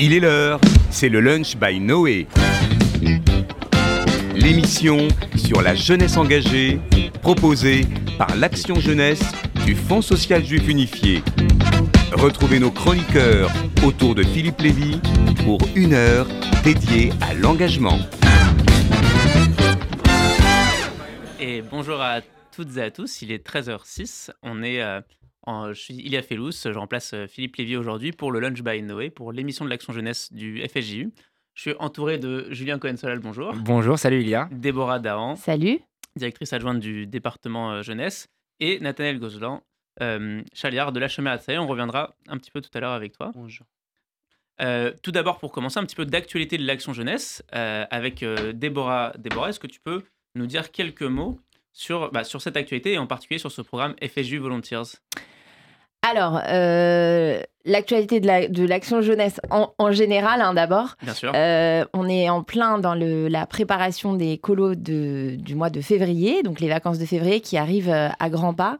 Il est l'heure, c'est le lunch by Noé. L'émission sur la jeunesse engagée, proposée par l'Action Jeunesse du Fonds social juif unifié. Retrouvez nos chroniqueurs autour de Philippe Lévy pour une heure dédiée à l'engagement. Et bonjour à toutes et à tous, il est 13h06, on est, euh, en, je suis Ilia Fellous, je remplace euh, Philippe Lévy aujourd'hui pour le Lunch by Noé, pour l'émission de l'Action Jeunesse du FSJU. Je suis entouré de Julien Cohen-Solal, bonjour. Bonjour, salut Ilia. Déborah Dahan, Salut. directrice adjointe du département euh, jeunesse, et Nathanaël Gozlan, euh, chaliard de l'HMA Atsaï. On reviendra un petit peu tout à l'heure avec toi. Bonjour. Euh, tout d'abord, pour commencer, un petit peu d'actualité de l'Action Jeunesse euh, avec euh, Déborah. Déborah, est-ce que tu peux nous dire quelques mots sur, bah, sur cette actualité et en particulier sur ce programme FSJU Volunteers? Alors, euh, l'actualité de la- de l'action jeunesse en, en général, hein, d'abord. Bien sûr. Euh, on est en plein dans le, la préparation des colos de- du mois de février, donc les vacances de février qui arrivent euh, à grands pas.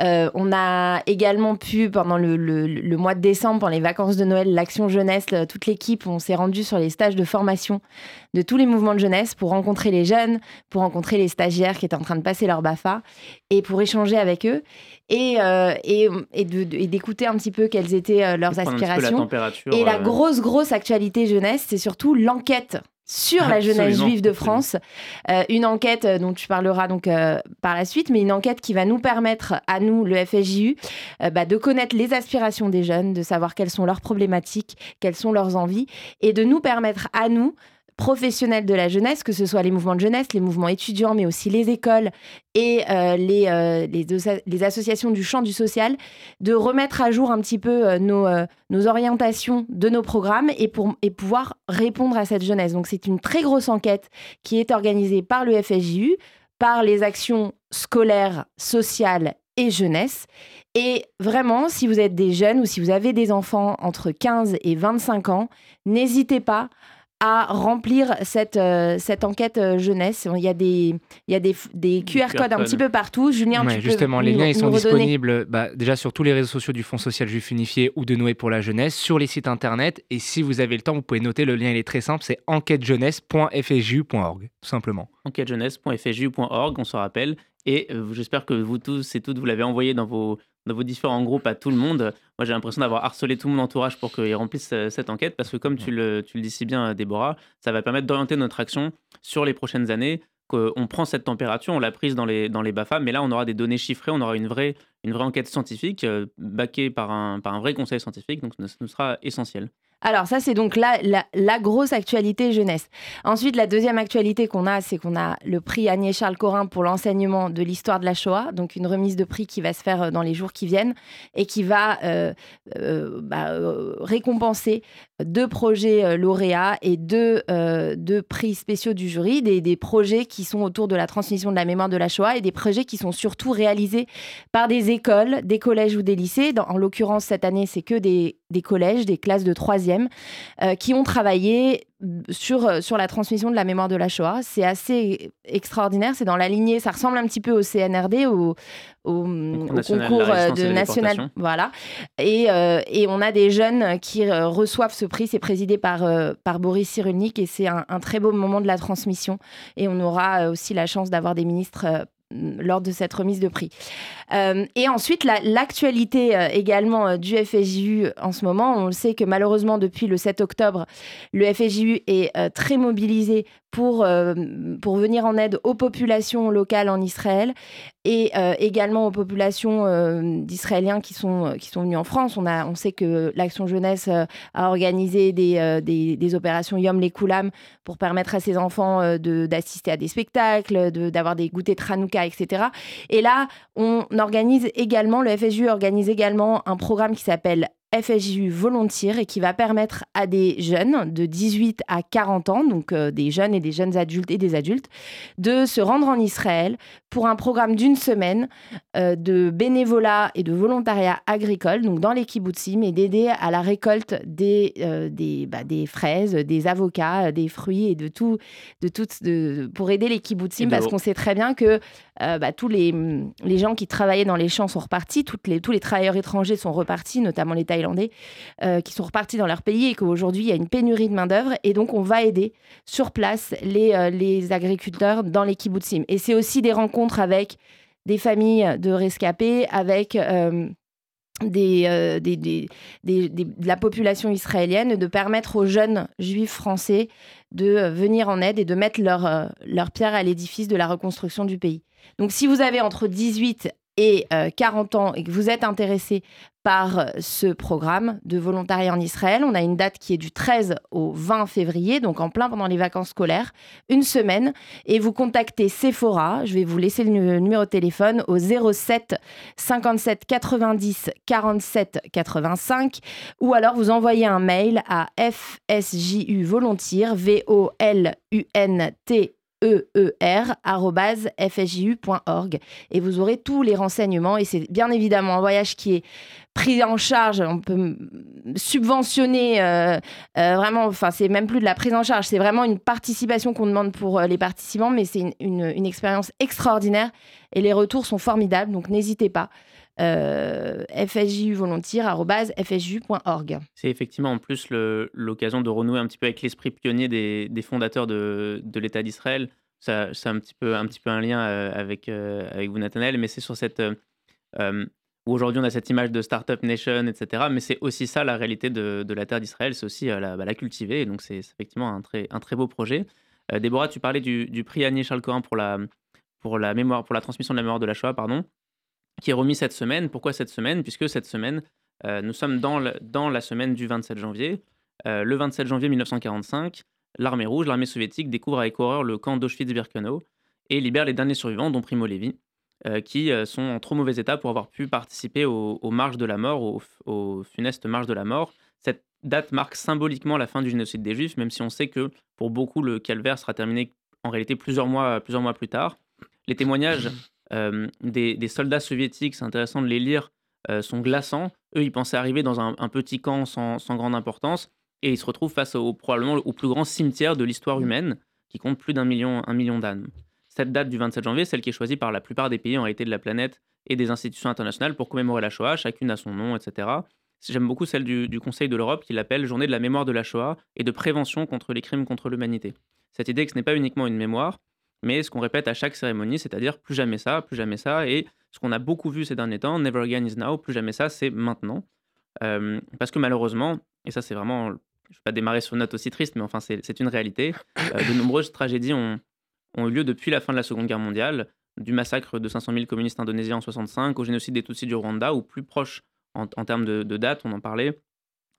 Euh, on a également pu, pendant le, le- le mois de décembre, pendant les vacances de Noël, l'action jeunesse, toute l'équipe, on s'est rendu sur les stages de formation de tous les mouvements de jeunesse pour rencontrer les jeunes, pour rencontrer les stagiaires qui étaient en train de passer leur BAFA et pour échanger avec eux et, euh, et, et d'écouter un petit peu quelles étaient euh, leurs la aspirations. Et la grosse, grosse actualité jeunesse, c'est surtout l'enquête sur la jeunesse juive de. France. Euh, une enquête euh, dont tu parleras donc euh, par la suite, mais une enquête qui va nous permettre, à nous, le FSJU, euh, bah, de connaître les aspirations des jeunes, de savoir quelles sont leurs problématiques, quelles sont leurs envies, et de nous permettre, à nous, professionnels de la jeunesse, que ce soit les mouvements de jeunesse, les mouvements étudiants, mais aussi les écoles et euh, les, euh, les, associations du champ du social, de remettre à jour un petit peu nos, euh, nos orientations de nos programmes et, pour, et pouvoir répondre à cette jeunesse. Donc c'est une très grosse enquête qui est organisée par le FSJU, par les actions scolaires, sociales et jeunesse. Et vraiment, si vous êtes des jeunes ou si vous avez des enfants entre 15 et 25 ans, n'hésitez pas à remplir cette, euh, cette enquête euh, jeunesse. Il y a des, il y a des, des QR, QR codes un petit peu partout. Julien, Ouais, tu peux justement, les nous- liens ils sont redonner disponibles bah, déjà sur tous les réseaux sociaux du Fonds social juif unifié ou de Noé pour la jeunesse, sur les sites internet. Et si vous avez le temps, vous pouvez noter le lien, il est très simple, c'est enquêtejeunesse.fju.org, tout simplement. enquêtejeunesse.fju.org, on se rappelle. Et euh, j'espère que vous tous et toutes, vous l'avez envoyé dans vos, dans vos différents groupes à tout le monde. Moi, j'ai l'impression d'avoir harcelé tout mon entourage pour qu'ils remplissent euh, cette enquête, parce que comme tu le, tu le dis si bien, euh, Déborah, ça va permettre d'orienter notre action sur les prochaines années. qu'on prend cette température, on l'a prise dans les, dans les BAFA, mais là, on aura des données chiffrées, on aura une vraie, une vraie enquête scientifique, euh, backée par un, par un vrai conseil scientifique, donc ça nous sera essentiel. Alors ça, c'est donc la, grosse actualité jeunesse. Ensuite, la deuxième actualité qu'on a, c'est qu'on a le prix Agnès Charles Corin pour l'enseignement de l'histoire de la Shoah, donc une remise de prix qui va se faire euh, dans les jours qui viennent et qui va euh, euh, bah, récompenser deux projets lauréats et deux, prix spéciaux du jury, des, projets qui sont autour de la transmission de la mémoire de la Shoah et des projets qui sont surtout réalisés par des écoles, des collèges ou des lycées. En l'occurrence, cette année, c'est que des, des collèges, des classes de troisième, euh, qui ont travaillé sur, euh, sur la transmission de la mémoire de la Shoah. C'est assez extraordinaire. C'est dans la lignée, ça ressemble un petit peu au CNRD, au, au, Concours au de concours euh, de de national. Voilà. Et, euh, et on a des jeunes qui reçoivent ce prix. C'est présidé par, euh, par Boris Cyrulnik et c'est un, un très beau moment de la transmission. Et on aura aussi la chance d'avoir des ministres. lors de cette remise de prix. Euh, et ensuite, la- l'actualité euh, également euh, du FSJU en ce moment, on le sait que malheureusement depuis le 7 octobre, le FSJU est très mobilisé pour, pour venir en aide aux populations locales en Israël et également aux populations d'Israéliens qui sont, qui sont venus en France. On, a, on sait que l'Action Jeunesse a organisé des, des, opérations Yom les Koulam pour permettre à ses enfants de- d'assister à des spectacles, de- d'avoir des goûters de Hanouka, etc. Et là, on organise également, le FSJU organise également un programme qui s'appelle FSJU Volontiers et qui va permettre à des jeunes de 18 à 40 ans, donc euh, des jeunes et des jeunes adultes et des adultes, de se rendre en Israël pour un programme d'une semaine euh, de bénévolat et de volontariat agricole, donc dans les kibbutzim, et d'aider à la récolte des, euh, des, bah, des fraises, des avocats, des fruits et de tout, de toutes, de, pour aider les kibbutzim, parce qu'on sait très bien que bah, tous les, les gens qui travaillaient dans les champs sont repartis, toutes les, tous les travailleurs étrangers sont repartis, notamment les Thaïlandais, qui sont repartis dans leur pays et qu'aujourd'hui il y a une pénurie de main-d'œuvre. Et donc on va aider sur place les, les agriculteurs dans les kibbutzim. Et c'est aussi des rencontres avec des familles de rescapés, avec des, des, des, de la population israélienne, de permettre aux jeunes juifs français de venir en aide et de mettre leur, leur pierre à l'édifice de la reconstruction du pays. Donc si vous avez entre 18 et 40 euh, ans et que vous êtes intéressé par ce programme de volontariat en Israël, on a une date qui est du 13 au 20 février, donc en plein pendant les vacances scolaires, une semaine, et vous contactez Sephora, je vais vous laisser le numéro de téléphone au 07 57 90 47 85, ou alors vous envoyez un mail à fsju volontiers, V-O-L-U-N-T eer.fsju.org et vous aurez tous les renseignements. Et c'est bien évidemment un voyage qui est pris en charge, on peut subventionner euh, euh, vraiment, enfin c'est même plus de la prise en charge, c'est vraiment une participation qu'on demande pour euh, les participants, mais c'est une, une, expérience extraordinaire. Et les retours sont formidables, donc n'hésitez pas. Euh, fsjuvolontiers.fsju.org. C'est effectivement en plus l'occasion de renouer un petit peu avec l'esprit pionnier des, fondateurs de, l'État d'Israël. C'est un petit, peu, un petit peu un lien euh, avec, euh, avec vous, Nathanaël, mais c'est sur cette. Euh, où aujourd'hui on a cette image de Startup Nation, etc. Mais c'est aussi ça la réalité de, la terre d'Israël, c'est aussi la, bah, la, cultiver. Donc c'est effectivement un très, beau projet. Déborah, tu parlais du, prix Annie Charles Corin pour la, pour la mémoire, pour la transmission de la mémoire de la Shoah, pardon qui est remis cette semaine. Pourquoi cette semaine? Puisque cette semaine, euh, nous sommes dans, la semaine du 27 janvier. Euh, le 27 janvier 1945, l'armée rouge, l'armée soviétique, découvre avec horreur le camp d'Auschwitz-Birkenau et libère les derniers survivants, dont Primo Levi, euh, qui sont en trop mauvais état pour avoir pu participer aux, marches de la mort, aux, aux, funestes marches de la mort. Cette date marque symboliquement la fin du génocide des Juifs, même si on sait que pour beaucoup, le calvaire sera terminé en réalité plusieurs mois, plusieurs mois plus tard. Les témoignages des, soldats soviétiques, c'est intéressant de les lire, sont glaçants. Eux, ils pensaient arriver dans un, petit camp sans, grande importance et ils se retrouvent face au probablement au plus grand cimetière de l'histoire humaine qui compte plus d'un million, un million d'âmes. Cette date du 27 janvier, celle qui est choisie par la plupart des pays en réalité de la planète et des institutions internationales pour commémorer la Shoah, chacune a son nom, etc. J'aime beaucoup celle du, du Conseil de l'Europe qui l'appelle Journée de la mémoire de la Shoah et de prévention contre les crimes contre l'humanité. Cette idée que ce n'est pas uniquement une mémoire, mais ce qu'on répète à chaque cérémonie, c'est-à-dire plus jamais ça, plus jamais ça, et ce qu'on a beaucoup vu ces derniers temps, never again is now, plus jamais ça, c'est maintenant. Euh, parce que malheureusement, et ça c'est vraiment, je ne vais pas démarrer sur une note aussi triste, mais enfin c'est une réalité, euh, de nombreuses tragédies ont, ont, eu lieu depuis la fin de la Seconde Guerre mondiale, du massacre de 500 000 communistes indonésiens en 65, au génocide des Tutsis du Rwanda, ou plus proche en, termes de, date, on en parlait,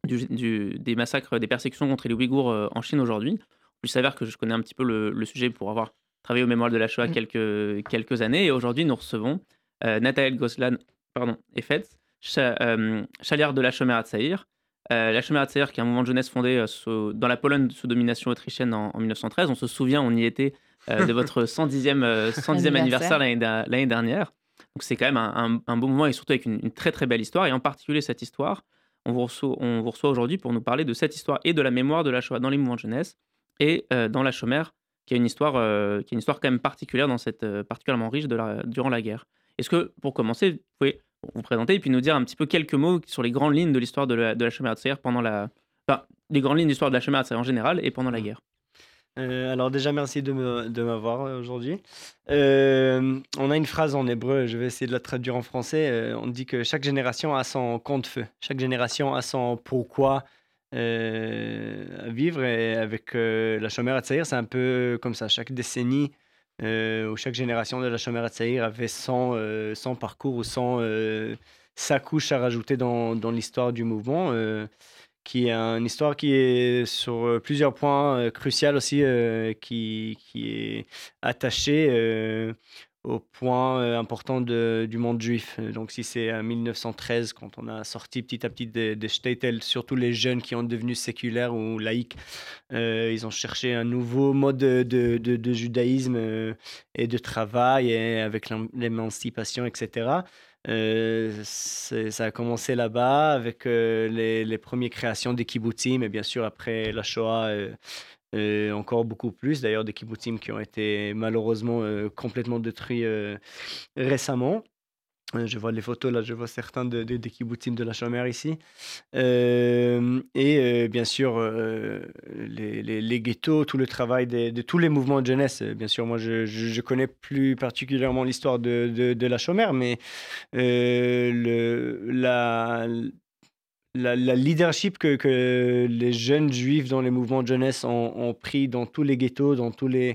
des massacres, des persécutions contre les Ouïghours euh, en Chine aujourd'hui. Il s'avère que je connais un petit peu le sujet pour avoir travaillé au mémoire de la Shoah mmh. quelques, quelques années. Et aujourd'hui, nous recevons euh, Nathalie Goslan pardon, et Fetz, euh, chaliard de la Chomera Tsaïr. Euh, la Chomera Tsaïr, qui est un mouvement de jeunesse fondé dans la Pologne sous domination autrichienne en, 1913. On se souvient, on y était de votre 110e, 110e anniversaire l'année dernière. Donc c'est quand même un, un, beau mouvement et surtout avec une, très très belle histoire. Et en particulier cette histoire, on vous reçoit, on vous reçoit aujourd'hui pour nous parler de cette histoire et de la mémoire de la Shoah dans les mouvements de jeunesse et dans la Chomère qui a une histoire, euh, qui a une histoire quand même particulière dans cette euh, particulièrement riche de la, durant la guerre. Est-ce que, pour commencer, vous pouvez vous présenter et puis nous dire un petit peu quelques mots sur les grandes lignes de l'histoire de la, de la pendant la, enfin, les grandes lignes de l'histoire de la Chemin en général et pendant la guerre. Euh, alors déjà, merci de m'avoir aujourd'hui. on a une phrase en hébreu, je vais essayer de la traduire en français. on dit que chaque génération a son compte-feu, chaque génération a son pourquoi, euh, vivre. Avec euh, la chômeur à Tsaïr, c'est un peu comme ça. Chaque décennie euh, ou chaque génération de la chômeur à Tsaïr avait son, son parcours ou son, sa couche à rajouter dans, dans l'histoire du mouvement qui est une histoire qui est sur plusieurs points cruciaux aussi, qui, qui est attachée au point euh, important du monde juif. Donc si c'est en 1913, quand on a sorti petit à petit des, des surtout les jeunes qui ont devenu séculaires ou laïcs, euh, ils ont cherché un nouveau mode de, de, judaïsme euh, et de travail et avec l'émancipation, etc. ça a commencé là-bas avec les, les, premières créations des kibbutzim et bien sûr après la Shoah, encore beaucoup plus, d'ailleurs, des kibbutzim qui ont été malheureusement euh, complètement détruits euh, récemment. Euh, je vois les photos, là, je vois certains de, de- des kibbutzim de la Chomère ici. Et bien sûr, les, les- ghettos, tout le travail de tous les mouvements de jeunesse. Bien sûr, moi, je, je, connais plus particulièrement l'histoire de, de, la Chomère, mais le, la, la, leadership que, les jeunes juifs dans les mouvements de jeunesse ont, pris dans tous les ghettos, euh,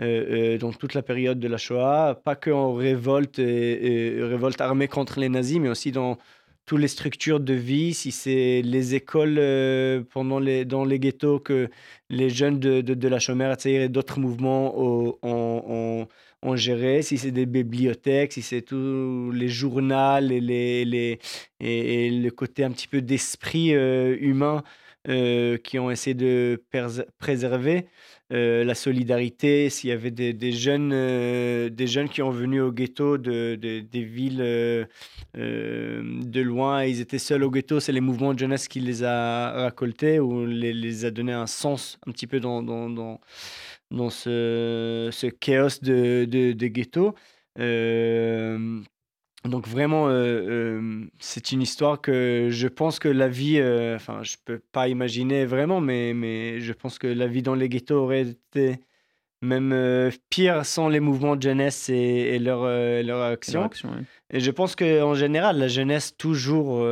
euh, dans toute la période de la Shoah, pas que en révolte, révolte armée contre les nazis, mais aussi dans toutes les structures de vie, si c'est les écoles euh, pendant les, dans les ghettos que les jeunes de, de, de la Chomère et d'autres mouvements ont, ont géré, si c'est des bibliothèques, si c'est tous les journaux et, les, les, et, et le côté un petit peu d'esprit euh, humain euh, qui ont essayé de préserver. Euh, la solidarité, s'il y avait des, jeunes, des jeunes qui ont venu au ghetto de, de- des villes de loin, ils étaient seuls au ghetto, c'est les mouvements de jeunesse qui les a récoltés ou les, les a donné un sens un petit peu dans, dans, dans, dans ce, ce chaos de, de, de ghetto. Euh, donc vraiment, euh, euh, c'est une histoire que je pense que la vie, euh, enfin, je peux pas imaginer vraiment, mais, mais je pense que la vie dans les ghettos aurait été même euh, pire sans les mouvements de jeunesse et, et leur, leur Leur action. ouais. Et je pense qu'en général, la jeunesse, toujours,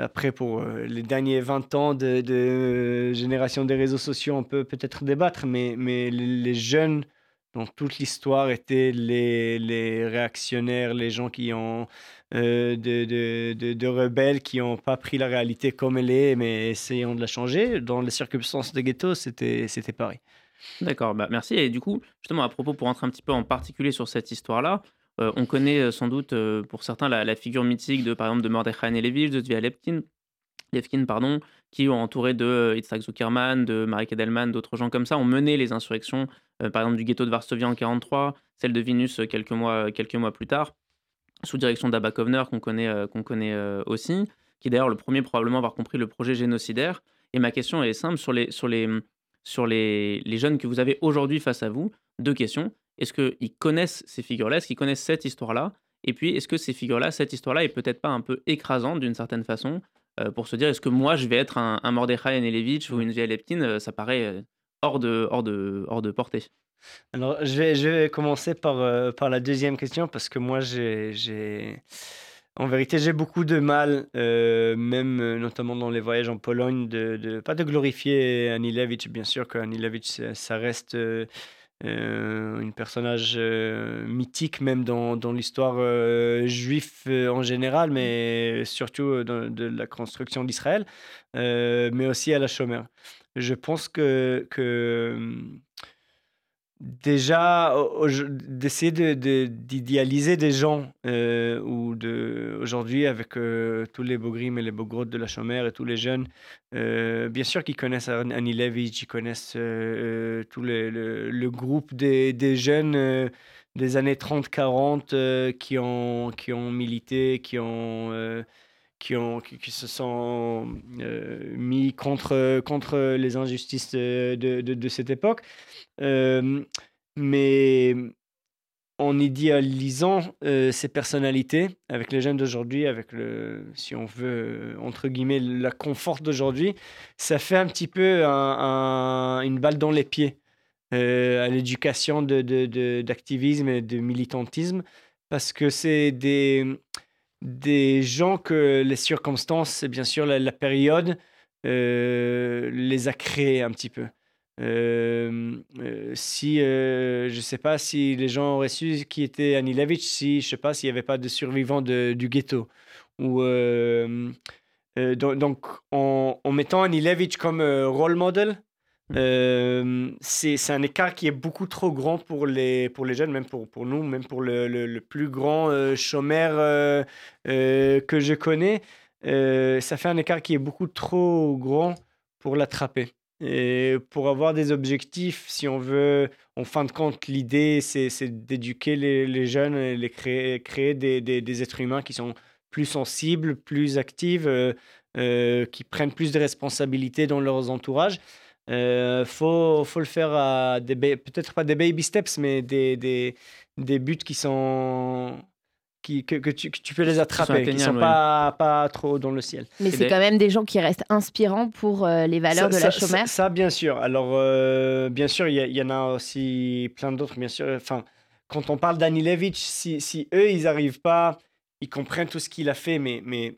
après pour euh, les derniers 20 ans de, de génération des réseaux sociaux, on peut peut-être débattre, mais, les jeunes, dans toute l'histoire, étaient les, réactionnaires, les gens qui ont, euh, de, de, de, de rebelles, qui n'ont pas pris la réalité comme elle est, mais essayant de la changer. Dans les circonstances des ghettos, c'était c'était pareil. D'accord, bah, merci. Et du coup, justement, à propos, pour entrer un petit peu en particulier sur cette histoire-là, euh, on connaît euh, sans doute euh, pour certains la, figure mythique de, par exemple, de Mordechai Nelevich, de Zvi Levkin, pardon, qui ont entouré de Itzhak Zuckerman, de Marek Edelman, d'autres gens comme ça, ont mené les insurrections, par exemple du ghetto de Varsovie en 43, celle de euh, quelques mois, quelques mois plus tard, sous direction d'Abba Kovner, qu'on connaît, qu'on connaît aussi, qui est d'ailleurs le premier probablement à avoir compris le projet génocidaire. Et ma question est simple sur les, sur les, sur les, les jeunes que vous avez aujourd'hui face à vous. Deux questions. Est-ce qu'ils connaissent ces figures-là Est-ce qu'ils connaissent cette histoire-là? Et puis, est-ce que ces figures-là, cette histoire-là est peut-être pas un peu écrasante d'une certaine façon euh, pour se dire est-ce que moi je vais être un, un Mordechai ou une Via Leptin Euh, Ça paraît euh, hors de, hors, de, hors de portée? Alors, je vais, je vais commencer par, euh, par la deuxième question parce que moi, j'ai. En vérité, j'ai beaucoup de mal, euh, même euh, notamment dans les voyages en Pologne, de, de- pas de glorifier Anilevich. Bien sûr qu'Anilevich, ça ça reste un personnage euh, mythique, même dans, dans l'histoire euh, juive euh, en général, mais surtout euh, de la construction d'Israël, euh, mais aussi à la Shomer. Je pense que déjà d'essayer de, de- d'idéaliser des gens euh, ou de aujourd'hui avec euh, tous les Bogrim et les Bogrod de la Chomère et tous les jeunes euh, bien sûr qu'ils connaissent An- Annie Levitch ils connaissent tout le, le groupe des, des jeunes des années 30-40 euh, qui ont qui ont milité qui ont qui, ont, qui, se sont euh, mis contre, contre les injustices de, de, de- de cette époque. Euh, mais en idéalisant euh, ces personnalités avec les jeunes d'aujourd'hui, avec le, si on veut, entre guillemets, la confort d'aujourd'hui, ça fait un petit peu un- un- une balle dans les pieds à l'éducation de, de- de- d'activisme et de militantisme, parce que c'est des, des gens que les circonstances et bien sûr la, période euh, les a créés un petit peu. Euh, euh, si euh, je sais pas si les gens auraient su qui était Anilevich, si je sais pas s'il n'y avait pas de survivants de- du ghetto ou euh, donc, en, en mettant Anilevich comme role model, euh, c'est un écart qui est beaucoup trop grand pour les, pour les jeunes, même pour, pour nous, même pour le, le, plus grand euh, chômeur euh, euh, que je connais. Euh, ça fait un écart qui est beaucoup trop grand pour l'attraper. Et pour avoir des objectifs, si on veut, en fin de compte, l'idée, c'est d'éduquer les, les jeunes les créer, créer des, des, des êtres humains qui sont plus sensibles, plus actifs, qui prennent plus de responsabilités dans leurs entourages. Euh, faut, faut le faire à des peut-être pas des baby steps, mais des, des, des buts qui sont qui, que, que, tu, que tu peux les attraper, qui ne sont ouais. pas, pas trop dans le ciel. Mais c'est des- quand même des gens qui restent inspirants pour euh, les valeurs de ça, la ça- chômeur. Ça, bien sûr. Alors, euh, bien sûr, il y, il en a aussi plein d'autres, bien sûr. Enfin, quand on parle d'Anilevic, si, si eux, ils n'arrivent pas, ils comprennent tout ce qu'il a fait, mais, mais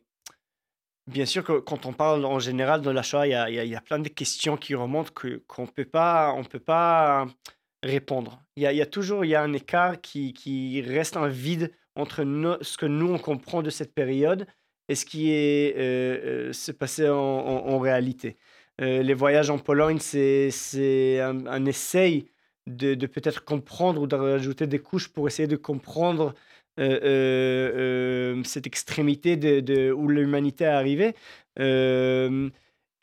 bien sûr que quand on parle en général de la Shoah, il y a, y y a plein de questions qui remontent que, qu'on peut pas, on peut pas répondre. Il y a, y a toujours y a un écart qui, qui reste un vide entre ce que nous, on comprend de cette période et ce qui est euh, euh, se passé en, réalité. Euh, les voyages en Pologne, c'est, un, un essai de, de peut-être comprendre ou de rajouter des couches pour essayer de comprendre cette extrémité de, où l'humanité est arrivée. Euh,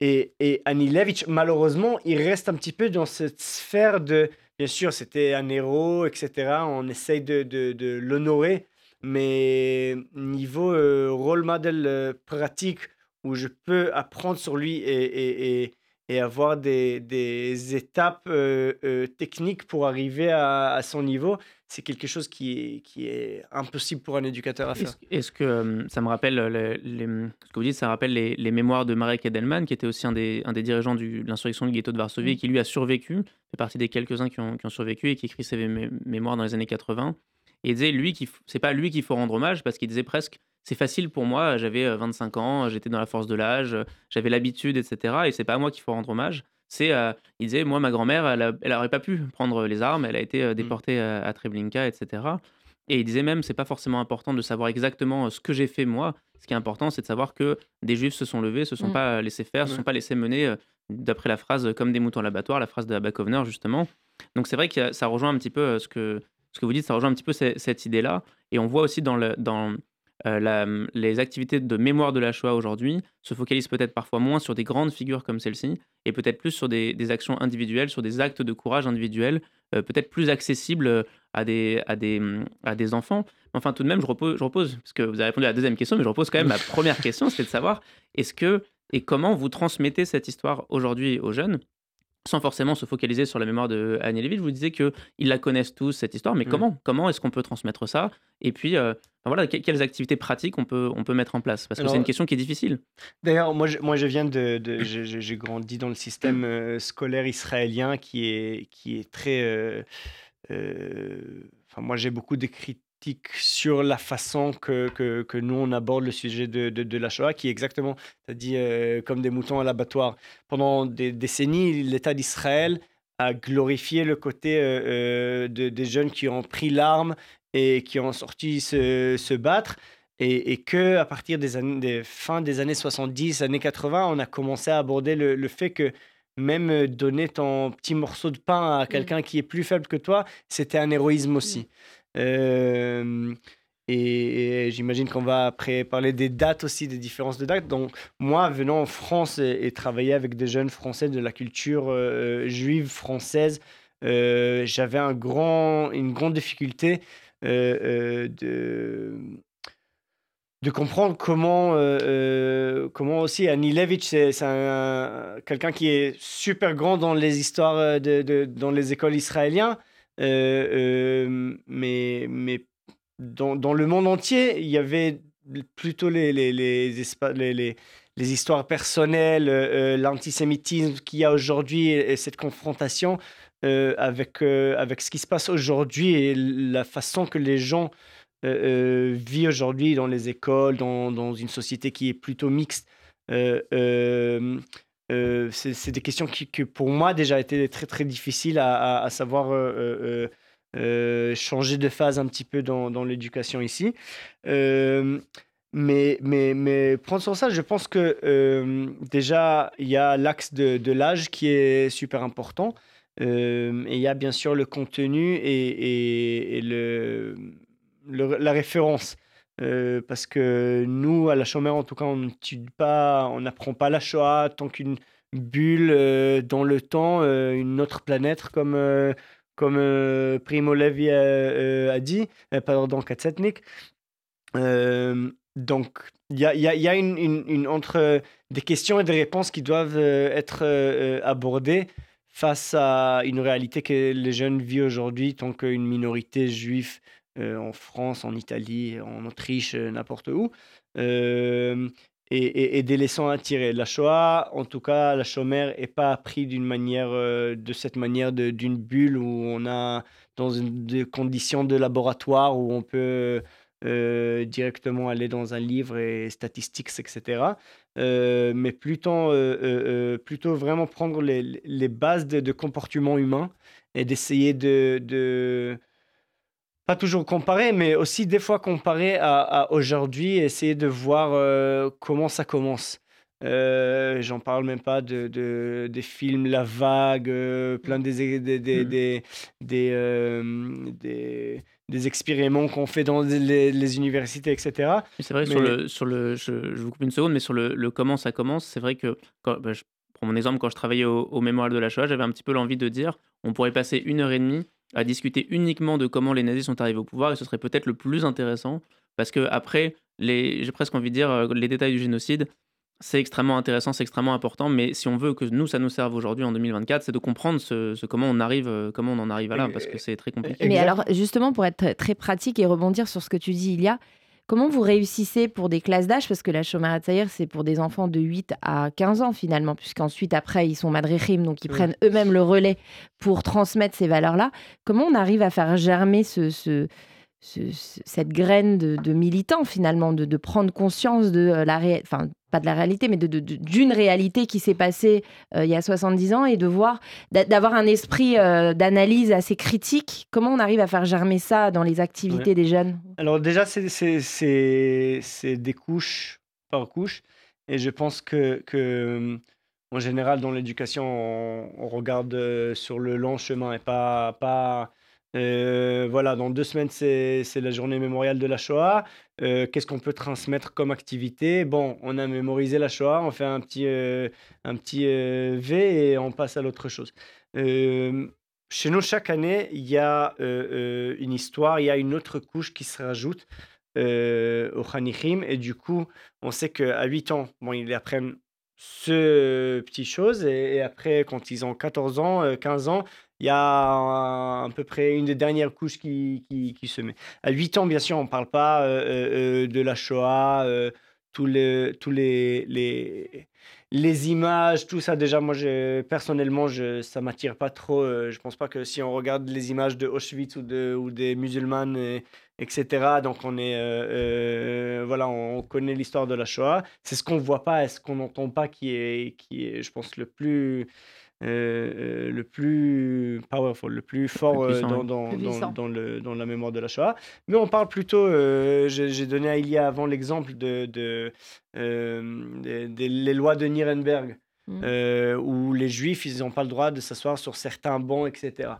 et, et Anilevic, malheureusement, il reste un petit peu dans cette sphère de... Bien sûr, c'était un héros, etc. On essaye de, de- l'honorer, mais niveau euh, role model euh, pratique, où je peux apprendre sur lui et, et- et- avoir des, des étapes euh, euh, techniques pour arriver à son niveau, c'est quelque chose qui est, qui est impossible pour un éducateur à faire. Est-ce que euh, ça me rappelle, euh, les, les- ce que vous dites, ça rappelle les, les mémoires de Marek Edelman, qui était aussi un des, un des dirigeants du- de l'insurrection du ghetto de Varsovie, Mm. et qui lui a survécu, fait partie des quelques-uns qui ont, qui ont survécu et qui écrit ses mé- mémoires dans les années 80. Et il disait, lui, c'est pas lui qu'il faut rendre hommage, parce qu'il disait presque, c'est facile pour moi, j'avais euh, 25 ans, j'étais dans la force de l'âge, euh, j'avais l'habitude, etc. Et c'est pas à moi qu'il faut rendre hommage. C'est, euh, il disait, moi, ma grand-mère, elle, a- elle aurait pas pu prendre les armes, elle a été euh, déportée à, à Treblinka, etc. Et il disait même, c'est pas forcément important de savoir exactement euh, ce que j'ai fait moi. Ce qui est important, c'est de savoir que des juifs se sont levés, se sont Mm. pas laissés faire, se Ouais. sont pas laissés mener, euh, d'après la phrase euh, comme des moutons à l'abattoir, la phrase de Bakovner justement. Donc c'est vrai que ça rejoint un petit peu euh, ce que, ce que vous dites, ça rejoint un petit peu ce- cette idée-là. Et on voit aussi dans, le, dans euh, la- les activités de mémoire de la Shoah aujourd'hui se focalisent peut-être parfois moins sur des grandes figures comme celle-ci et peut-être plus sur des, des actions individuelles, sur des actes de courage individuels, euh, peut-être plus accessibles euh, à des, à des, hum, à des enfants. Enfin, tout de même, je repose, je repose, parce que vous avez répondu à la deuxième question, mais je repose quand même la première question, c'était de savoir est-ce que et comment vous transmettez cette histoire aujourd'hui aux jeunes? Sans forcément se focaliser sur la mémoire de Annie Lévy, je vous disais qu'ils la connaissent tous, cette histoire, mais Mm. comment Comment est-ce qu'on peut transmettre ça? Et puis, euh, voilà, que- quelles activités pratiques on peut, on peut mettre en place? Parce que c'est une question qui est difficile. D'ailleurs, moi je, moi, je viens de. de- j'ai- grandi dans le système euh, scolaire israélien qui est, qui est très. euh, Enfin, moi, j'ai beaucoup de sur la façon que, que, que nous, on aborde le sujet de, de, de la Shoah, qui est exactement, as dit, euh, comme des moutons à l'abattoir. Pendant des décennies, l'État d'Israël a glorifié le côté euh, euh, de, des jeunes qui ont pris l'arme et qui ont sorti se, se battre. Et, et que à partir des, années, des fins des années 70, années 80, on a commencé à aborder le, le fait que même euh, donner ton petit morceau de pain à quelqu'un qui est plus faible que toi, c'était un héroïsme aussi. Et, j'imagine qu'on va après parler des dates aussi, des différences de dates. Donc, moi, venant en France et, et travailler avec des jeunes Français de la culture juive française, j'avais une grande difficulté de comprendre comment, euh, comment aussi Anilevic, c'est c'est un- quelqu'un qui est super grand dans les histoires, dans les écoles israéliennes, mais, mais dans, dans le monde entier, il y avait plutôt les, les, les, histoires personnelles, euh, euh, l'antisémitisme qu'il y a aujourd'hui et, et cette confrontation euh, avec, euh, avec ce qui se passe aujourd'hui et la façon que les gens euh, euh, vit aujourd'hui dans les écoles, dans, dans une société qui est plutôt mixte. C'est des questions qui, pour moi déjà étaient très très difficiles à, savoir changer de phase un petit peu dans, l'éducation ici. Mais, mais, mais prendre sur ça, je pense que déjà, il y a l'axe de, l'âge qui est super important. Et il y a bien sûr le contenu et, le- la référence. Euh, parce que nous, à la Chômeur, en tout cas, on n'étudie pas, on n'apprend pas la Shoah tant qu'une bulle euh, dans le temps, euh, une autre planète, comme, comme Primo Levi a, dit, pardon, Katsetnik. Euh, donc, il y a, y y a une, entre des questions et des réponses qui doivent être abordées face à une réalité que les jeunes vivent aujourd'hui, tant qu'une minorité juive en France, en Italie, en Autriche, n'importe où. Et, et, des leçons à tirer. La Shoah, en tout cas, la chômère n'est pas appris d'une manière, de cette manière d'une bulle où on a dans des conditions de laboratoire où on peut euh, directement aller dans un livre et statistiques, etc. Euh, mais plutôt, euh, plutôt vraiment prendre les, les bases de, comportement humain et d'essayer de, de, pas toujours comparer, mais aussi des fois comparer à, à aujourd'hui, essayer de voir comment ça commence. J'en parle même pas de, de, des films La Vague, plein des, des, des, mmh. des, des, des expériments qu'on fait dans les, universités, etc. C'est vrai, sur le, sur le, je, vous coupe une seconde, mais sur le, le comment ça commence, c'est vrai que, quand, bah, je prends mon exemple, quand je travaillais au, mémorial de la Shoah, j'avais un petit peu l'envie de dire, on pourrait passer une heure et demie à discuter uniquement de comment les nazis sont arrivés au pouvoir, et ce serait peut-être le plus intéressant, parce que après, j'ai presque envie de dire, euh, les détails du génocide, c'est extrêmement intéressant, c'est extrêmement important, mais si on veut que nous, ça nous serve aujourd'hui en 2024, c'est de comprendre ce, comment, on arrive, euh, comment on en arrive à là, parce que c'est très compliqué. Mais alors, justement, pour être très pratique et rebondir sur ce que tu dis, il y a comment vous réussissez pour des classes d'âge, parce que la Shomer c'est pour des enfants de 8 à 15 ans finalement, puisqu'ensuite, après, ils sont madrechim, donc ils prennent eux-mêmes le relais pour transmettre ces valeurs-là. Comment on arrive à faire germer ce, ce cette graine de, militant finalement, de, prendre conscience de euh, la réalité, enfin pas de la réalité, mais d'une réalité qui s'est passée euh, il y a 70 ans et de voir, d'avoir un esprit euh, d'analyse assez critique. Comment on arrive à faire germer ça dans les activités des jeunes? Alors déjà, c'est des couches par couche. Et je pense que, que en général, dans l'éducation, on, on, regarde sur le long chemin et pas, pas euh, voilà, dans deux semaines, c'est la journée mémoriale de la Shoah. Euh, qu'est-ce qu'on peut transmettre comme activité? Bon, on a mémorisé la Shoah, on fait un petit, euh, un petit V et on passe à l'autre chose. chez nous, chaque année, il y a une histoire, il y a une autre couche qui se rajoute au Khanichim. Et du coup, on sait qu'à 8 ans, bon, ils apprennent ce petit chose. Et, après, quand ils ont 14 ans, 15 ans, il y a à peu près une des dernières couches qui, qui, se met. À 8 ans, bien sûr, on ne parle pas euh, euh, euh, de la Shoah, tous, les, tous les, les, les, images, tout ça. Déjà, moi, personnellement, je, ça ne m'attire pas trop. je ne pense pas que si on regarde les images de Auschwitz ou, de, ou des musulmanes, etc., donc on est, voilà, on connaît l'histoire de la Shoah. C'est ce qu'on ne voit pas et ce qu'on n'entend pas qui est, qui est, je pense, le plus euh, euh, le plus powerful, le plus fort euh, dans, dans, dans, le, dans, la mémoire de la Shoah. Mais on parle plutôt, j'ai donné à Ilia avant l'exemple de, de, les lois de Nuremberg, mmh. où les juifs, ils n'ont pas le droit de s'asseoir sur certains bancs, etc.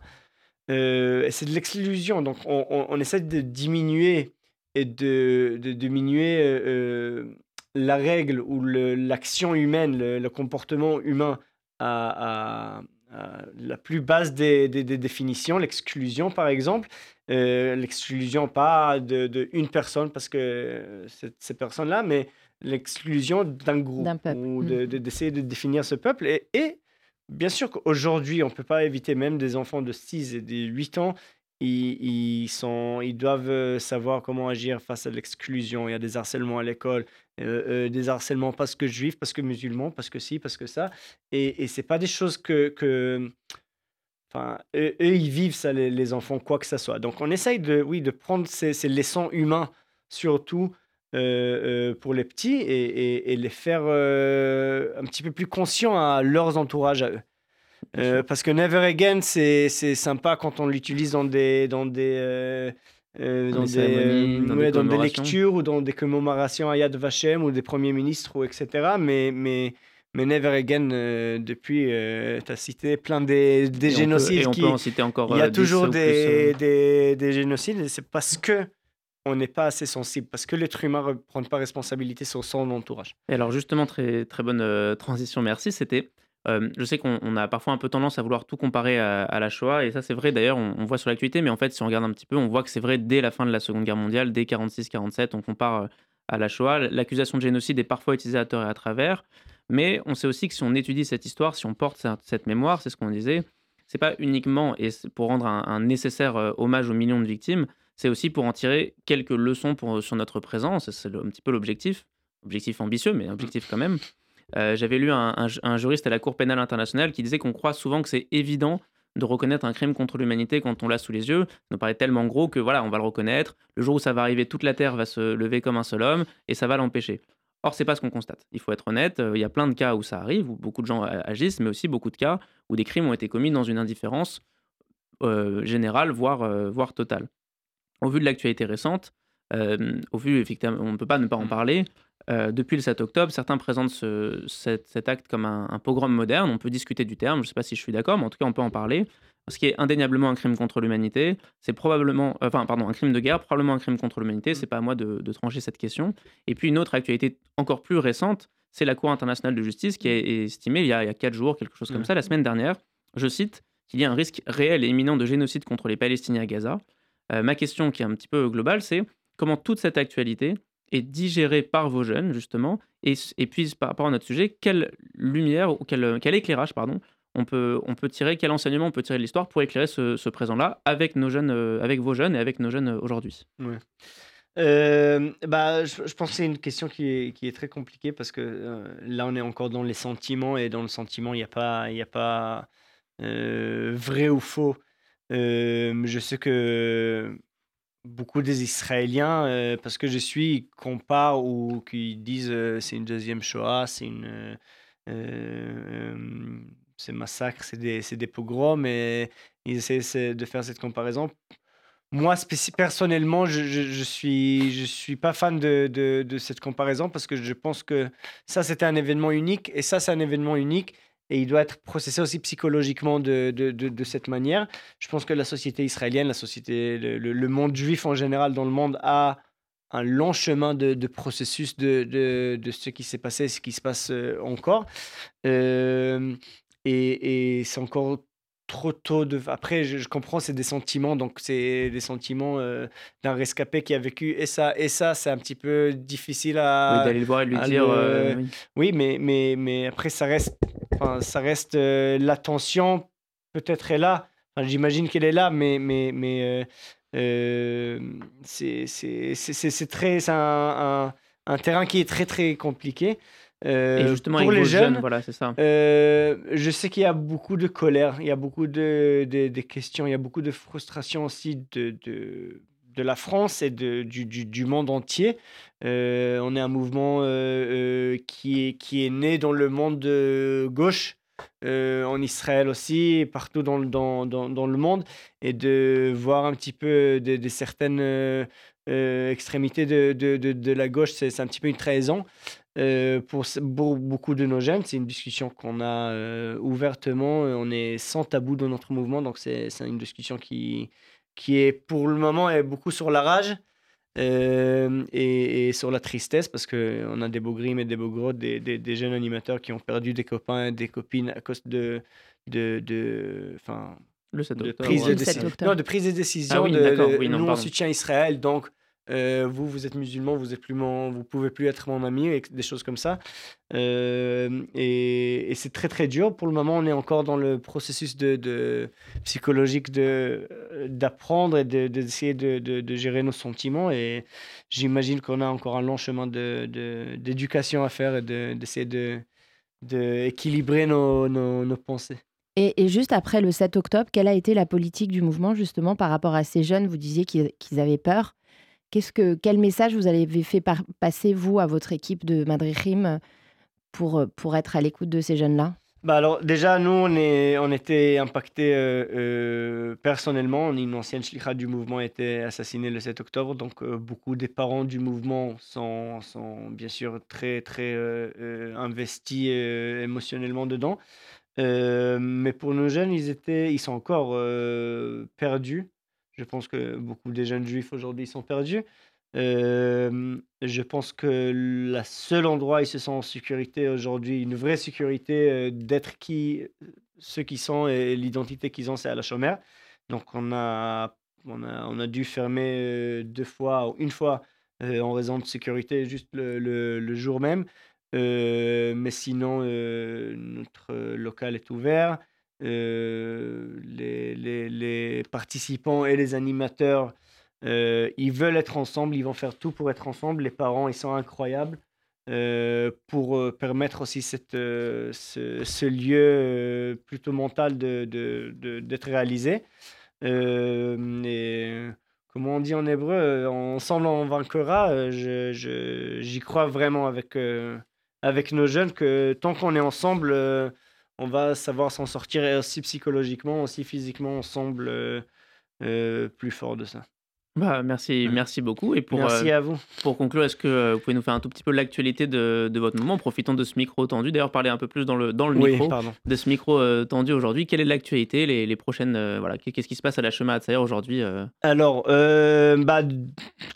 c'est de l'exclusion, donc on, on, essaie de diminuer et de, de diminuer la règle ou l'action humaine, le comportement humain à, la plus basse des, des, définitions, l'exclusion par exemple. Euh, l'exclusion pas de, de, une personne parce que ces personnes-là, mais l'exclusion d'un groupe ou mmh. d'essayer de, définir ce peuple. Et, et bien sûr qu'aujourd'hui, on ne peut pas éviter même des enfants de 6 et de 8 ans ils, sont, ils doivent euh, savoir comment agir face à l'exclusion. Il y a des harcèlements à l'école, euh, euh, des harcèlements parce que juifs, parce que musulmans, parce que ci, parce que ça. Et, et ce pas des choses que... enfin, eux, ils vivent ça, les, enfants, quoi que ce soit. Donc on essaye de, oui, de prendre ces, ces leçons humains, surtout pour les petits, et, et les faire un petit peu plus conscients à leurs entourages à eux. Euh, parce que Never Again, c'est sympa quand on l'utilise dans des, dans des, euh, euh, dans, des, dans, des, lectures ou dans des commémorations à Yad Vashem ou des premiers ministres, ou etc. Mais, mais, mais Never Again, depuis, tu as cité plein des, des génocides. On peut, en citer encore. Il y a toujours des, des, des, génocides c'est parce que on n'est pas assez sensible, parce que l'être humain ne prend pas responsabilité sur son entourage. Et alors justement, très, très bonne transition, merci. C'était je sais qu'on a parfois un peu tendance à vouloir tout comparer à, la Shoah, et ça c'est vrai d'ailleurs, on, voit sur l'actualité, mais en fait si on regarde un petit peu, on voit que c'est vrai dès la fin de la Seconde Guerre mondiale, dès 46-47, on compare à la Shoah. L'accusation de génocide est parfois utilisée à tort et à travers, mais on sait aussi que si on étudie cette histoire, si on porte cette, mémoire, c'est ce qu'on disait, c'est pas uniquement et pour rendre un, nécessaire hommage aux millions de victimes, c'est aussi pour en tirer quelques leçons pour, sur notre présent. C'est un petit peu l'objectif. Objectif ambitieux, mais objectif quand même. Euh, j'avais lu un, juriste à la Cour pénale internationale qui disait qu'on croit souvent que c'est évident de reconnaître un crime contre l'humanité quand on l'a sous les yeux. Ça nous paraît tellement gros que voilà, on va le reconnaître. Le jour où ça va arriver, toute la Terre va se lever comme un seul homme et ça va l'empêcher. Or, c'est pas ce qu'on constate. Il faut être honnête, euh, il y a plein de cas où ça arrive, où beaucoup de gens agissent, mais aussi beaucoup de cas où des crimes ont été commis dans une indifférence euh, générale, voire, voire totale. Au vu de l'actualité récente, au vu, effectivement, on ne peut pas ne pas en mmh. parler, euh, depuis le 7 octobre, certains présentent cet, acte comme un, pogrom moderne. On peut discuter du terme, je ne sais pas si je suis d'accord, mais en tout cas, on peut en parler. Ce qui est indéniablement un crime contre l'humanité, c'est probablement, euh, enfin, pardon, un crime de guerre, probablement un crime contre l'humanité. Mmh. C'est pas à moi de, trancher cette question. Et puis une autre actualité encore plus récente, c'est la Cour internationale de justice qui a estimé il y a, quatre jours, quelque chose comme mmh. ça, la semaine dernière, je cite, qu'il y a un risque réel et imminent de génocide contre les Palestiniens à Gaza. Euh, ma question, qui est un petit peu globale, c'est comment toute cette actualité est digéré par vos jeunes, justement, et, puis par rapport à notre sujet, quelle lumière ou quel, quel éclairage, pardon, on peut, tirer, quel enseignement on peut tirer de l'histoire pour éclairer ce, présent-là avec nos jeunes, euh, avec vos jeunes et avec nos jeunes euh, aujourd'hui? Euh, bah, je, pense que c'est une question qui est, très compliquée parce que là, on est encore dans les sentiments et dans le sentiment, il n'y a pas, il a pas vrai ou faux. Je sais que beaucoup des Israéliens, euh, parce que je suis, comparent ou qui disent euh, c'est une deuxième Shoah, c'est une. Euh, c'est massacre, c'est des, des, pogroms, et ils essaient de faire cette comparaison. Moi, personnellement, je, je, suis, je suis pas fan de, de, cette comparaison parce que je pense que ça, c'était un événement unique et ça, c'est un événement unique et il doit être processé aussi psychologiquement de, de, de, cette manière. Je pense que la société israélienne, la société, le, monde juif en général dans le monde a un long chemin de, processus de, ce qui s'est passé et ce qui se passe euh, encore. Euh, et, et c'est encore trop tôt de. Après, je, comprends, c'est des sentiments, donc c'est des sentiments euh, d'un rescapé qui a vécu et ça et ça, c'est un petit peu difficile à. Oui, d'aller le voir et lui dire. oui. oui. mais mais mais après ça reste ça reste euh, l'attention peut-être est là. J'imagine qu'elle est là, mais mais mais euh, euh c'est très un, un, terrain qui est très très compliqué. Et justement, pour les jeunes, voilà, c'est ça. je sais qu'il y a beaucoup de colère, il y a beaucoup de, de, questions, il y a beaucoup de frustration aussi de, de, de la France et de, du, du, monde entier. on est un mouvement qui, est, qui est né dans le monde de gauche, en Israël aussi, partout dans, dans, dans, dans, le monde, et de voir un petit peu de, certaines extrémités de, de, de, la gauche, c'est un petit peu une trahison. pour, beaucoup de nos jeunes, c'est une discussion qu'on a ouvertement, on est sans tabou dans notre mouvement, donc c'est une discussion qui, qui est pour le moment est beaucoup sur la rage euh, et, sur la tristesse parce qu'on a des beaux grimes et des beaux gros, des, des, jeunes animateurs qui ont perdu des copains et des copines à cause de. de, de le 7 de prise de, non, de prise de décision. Ah de, oui, nous, on soutient Israël, donc euh, vous, vous êtes musulman, vous êtes plus mon, vous pouvez plus être mon ami, des choses comme ça. Euh, et, c'est très très dur. Pour le moment, on est encore dans le processus psychologique de d'apprendre et d'essayer de, de, gérer nos sentiments. Et j'imagine qu'on a encore un long chemin de d'éducation à faire et d'essayer de, d'équilibrer nos, nos, pensées. Et, juste après le 7 octobre, quelle a été la politique du mouvement justement par rapport à ces jeunes? Vous disiez qu'ils avaient peur. Quel message vous avez fait passer, vous, à votre équipe de Madrichim pour, euh, pour être à l'écoute de ces jeunes-là? Bah alors déjà nous on est on était impactés euh, euh, personnellement. Une ancienne shlicha du mouvement a été assassinée le 7 octobre. Donc beaucoup des parents du mouvement sont, sont bien sûr très très investis émotionnellement dedans. Mais pour nos jeunes ils étaient ils sont encore perdus je pense que beaucoup des jeunes juifs aujourd'hui sont perdus. je pense que le seul endroit où ils se sentent en sécurité aujourd'hui, une vraie sécurité d'être qui, ceux qui sont et l'identité qu'ils ont, c'est à la chômère. Donc on a, on a, on a dû fermer deux fois ou une fois en raison de sécurité juste le, jour même. mais sinon, notre local est ouvert. Euh, les, participants et les animateurs Euh, ils veulent être ensemble, ils vont faire tout pour être ensemble. Les parents, ils sont incroyables euh, pour permettre aussi cette, ce, lieu plutôt mental de, de- de- d'être réalisé. Et comment on dit en hébreu, ensemble on vaincra. euh, je, je- j'y crois vraiment avec, avec nos jeunes que tant qu'on est ensemble, on va savoir s'en sortir et aussi psychologiquement, aussi physiquement ensemble, euh, euh, plus fort de ça. Bah, merci, merci beaucoup. Et pour, Merci euh, à vous. pour conclure, est-ce que euh, vous pouvez nous faire un tout petit peu l'actualité de, de votre mouvement, en profitant de ce micro tendu? D'ailleurs, parler un peu plus dans le, dans le Oui, micro pardon. de ce micro euh, tendu aujourd'hui. Quelle est l'actualité, les, les prochaines. voilà, qu'est-ce qui se passe à la chemin à aujourd'hui Alors, bah,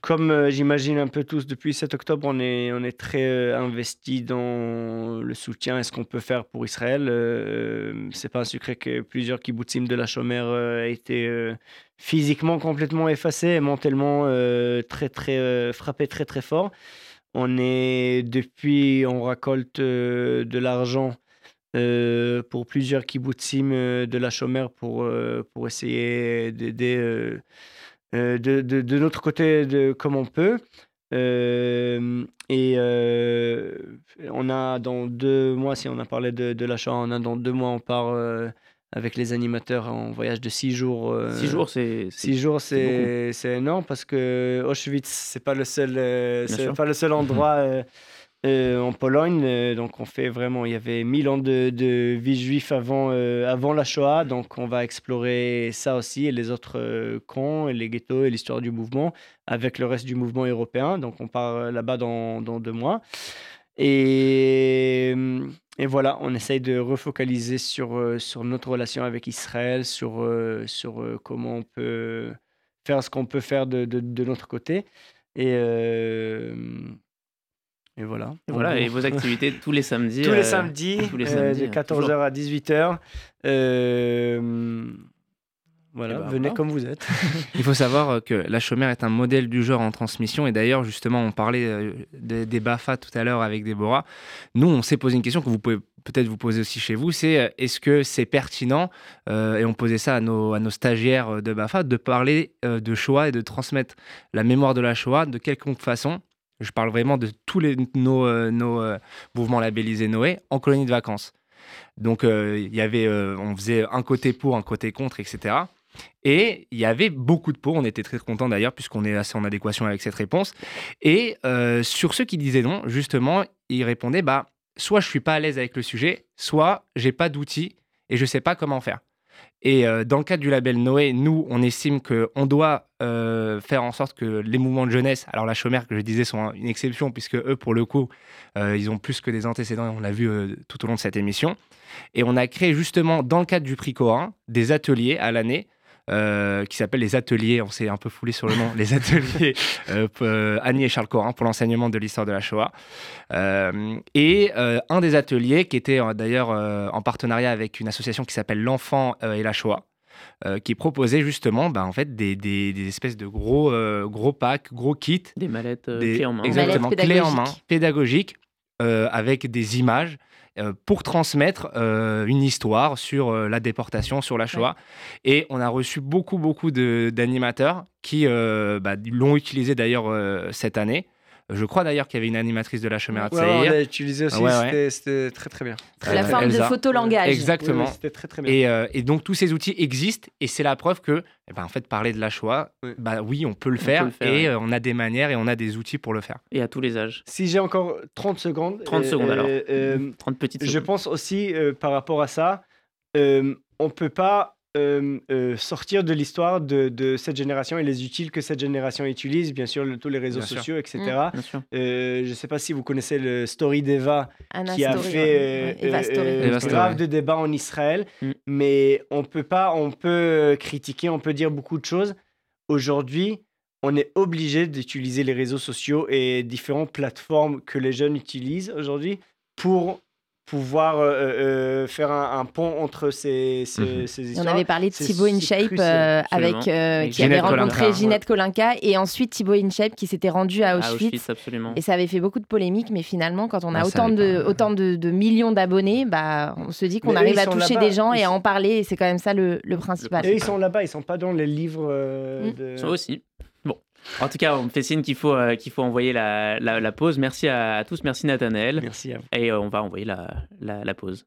comme j'imagine un peu tous depuis 7 octobre, on est, on est très investi dans le soutien et ce qu'on peut faire pour Israël. C'est pas un secret que plusieurs kibbutzim de la Chomère a été euh, physiquement complètement effacés et mentalement euh, très, très euh, frappés très, très fort. On est depuis, on récolte euh, de l'argent pour plusieurs kibbutzim de la Chomère pour, pour essayer d'aider de, de, notre côté de, comme on peut. Et on a dans deux mois, si on a parlé de, de l'achat, on a dans deux mois, on part avec les animateurs en voyage de six jours. euh, Six jours, c'est. Six jours, c'est énorme parce que Auschwitz, c'est pas le seul, euh, c'est pas le seul endroit euh, en Pologne. donc on fait vraiment, il y avait mille ans de, de vie juive avant, avant la Shoah. Donc on va explorer ça aussi et les autres camps et les ghettos et l'histoire du mouvement avec le reste du mouvement européen. Donc on part là-bas dans, dans deux mois. Et, et voilà, on essaye de refocaliser sur, euh, sur notre relation avec Israël, sur, euh, sur euh, comment on peut faire ce qu'on peut faire de, de, de notre côté. Et, euh, et voilà. Et voilà, et vos activités tous les samedis. Tous les euh, samedis, tous les euh, de hein, 14h toujours. à 18h. Euh, voilà, Eh ben, venez comme vous êtes. Il faut savoir euh, que la chômère est un modèle du genre en transmission. Et d'ailleurs, justement, on parlait euh, des, des BAFA tout à l'heure avec Déborah. Nous, on s'est posé une question que vous pouvez peut-être vous poser aussi chez vous. C'est euh, est-ce que c'est pertinent, euh, et on posait ça à nos, à nos stagiaires de BAFA, de parler euh, de Shoah et de transmettre la mémoire de la Shoah de quelconque façon je parle vraiment de tous les, nos, euh, nos euh, mouvements labellisés Noé en colonie de vacances. Donc, euh, il y avait, euh, on faisait un côté pour, un côté contre, etc. Et il y avait beaucoup de pour. On était très contents d'ailleurs, puisqu'on est assez en adéquation avec cette réponse. Et euh, sur ceux qui disaient non, justement, ils répondaient bah, soit je suis pas à l'aise avec le sujet, soit j'ai pas d'outils et je sais pas comment faire. Et euh, dans le cadre du label Noé, nous, on estime qu'on doit euh, faire en sorte que les mouvements de jeunesse, alors la chômère que je disais sont une exception, puisque eux, pour le coup, ils ont plus que des antécédents, on l'a vu tout au long de cette émission. Et on a créé justement, dans le cadre du prix Corin, des ateliers à l'année. Euh, qui s'appellent les ateliers, on s'est un peu foulé sur le nom, les ateliers euh, euh, Annie et Charles Corin pour l'enseignement de l'histoire de la Shoah. Euh, et euh, un des ateliers qui était euh, d'ailleurs euh, en partenariat avec une association qui s'appelle L'Enfant euh, et la Shoah, euh, qui proposait justement bah, en fait, des, des- des espèces de gros, euh, gros packs, gros kits Des mallettes euh, des- clés en main. Exactement, clés en main, pédagogiques. euh, avec des images pour transmettre euh, une histoire sur euh, la déportation, sur la Shoah. Et on a reçu beaucoup, beaucoup d'animateurs qui euh, bah, l'ont utilisé d'ailleurs euh, cette année. Je crois d'ailleurs qu'il y avait une animatrice de la Chomera de Ouais, on l'a utilisé aussi, Ouais, ouais. c'était- très très bien. la Euh, forme de Elsa. photolangage. Exactement. Oui, oui, c'était très très bien. Et, euh, et donc tous ces outils existent et c'est la preuve que, eh ben, en fait, parler de la Shoah, Oui. bah oui, on peut le On faire peut le faire, et ouais. euh, on a des manières et on a des outils pour le faire. Et à tous les âges. Si j'ai encore 30 secondes. 30 euh, secondes, alors. euh, euh, 30 petites Je secondes. pense aussi euh, par rapport à ça, euh, on peut pas euh, euh, sortir de l'histoire de, de cette génération et les utiles que cette génération utilise, bien sûr, le- tous les réseaux Bien sûr. sociaux, etc. Bien sûr. Euh, je ne sais pas si vous connaissez le story d'Eva Anna qui a fait ouais. euh, Ouais, Eva euh, Story. euh, Eva Story. grave de débats en Israël, Mm. mais on peut pas, on peut critiquer, on peut dire beaucoup de choses. Aujourd'hui, on est obligé d'utiliser les réseaux sociaux et différentes plateformes que les jeunes utilisent aujourd'hui pour pouvoir euh, euh, faire un, un pont entre ces, ces, Mhm. ces On histoires. avait parlé de Thibaut InShape euh, avec, euh, qui avait Ginette rencontré Kolinka. Ginette Kolinka et ensuite Thibaut InShape qui s'était rendu à À Auschwitz. Absolument. Et ça avait fait beaucoup de polémiques, mais finalement, quand on a ça autant, de, pas- autant de, de millions d'abonnés, bah, on se dit qu'on Mais arrive à toucher là-bas, des gens ils et à en parler, et c'est quand même ça le, le principal. Et ils sont là-bas, ils sont pas dans les livres. euh, Mm. de- Ça aussi. En tout cas, on me fait signe qu'il faut, euh, qu'il faut envoyer la, la, pause. Merci à, tous. Merci Nathanaël. Merci à vous. Et on va envoyer la, la pause.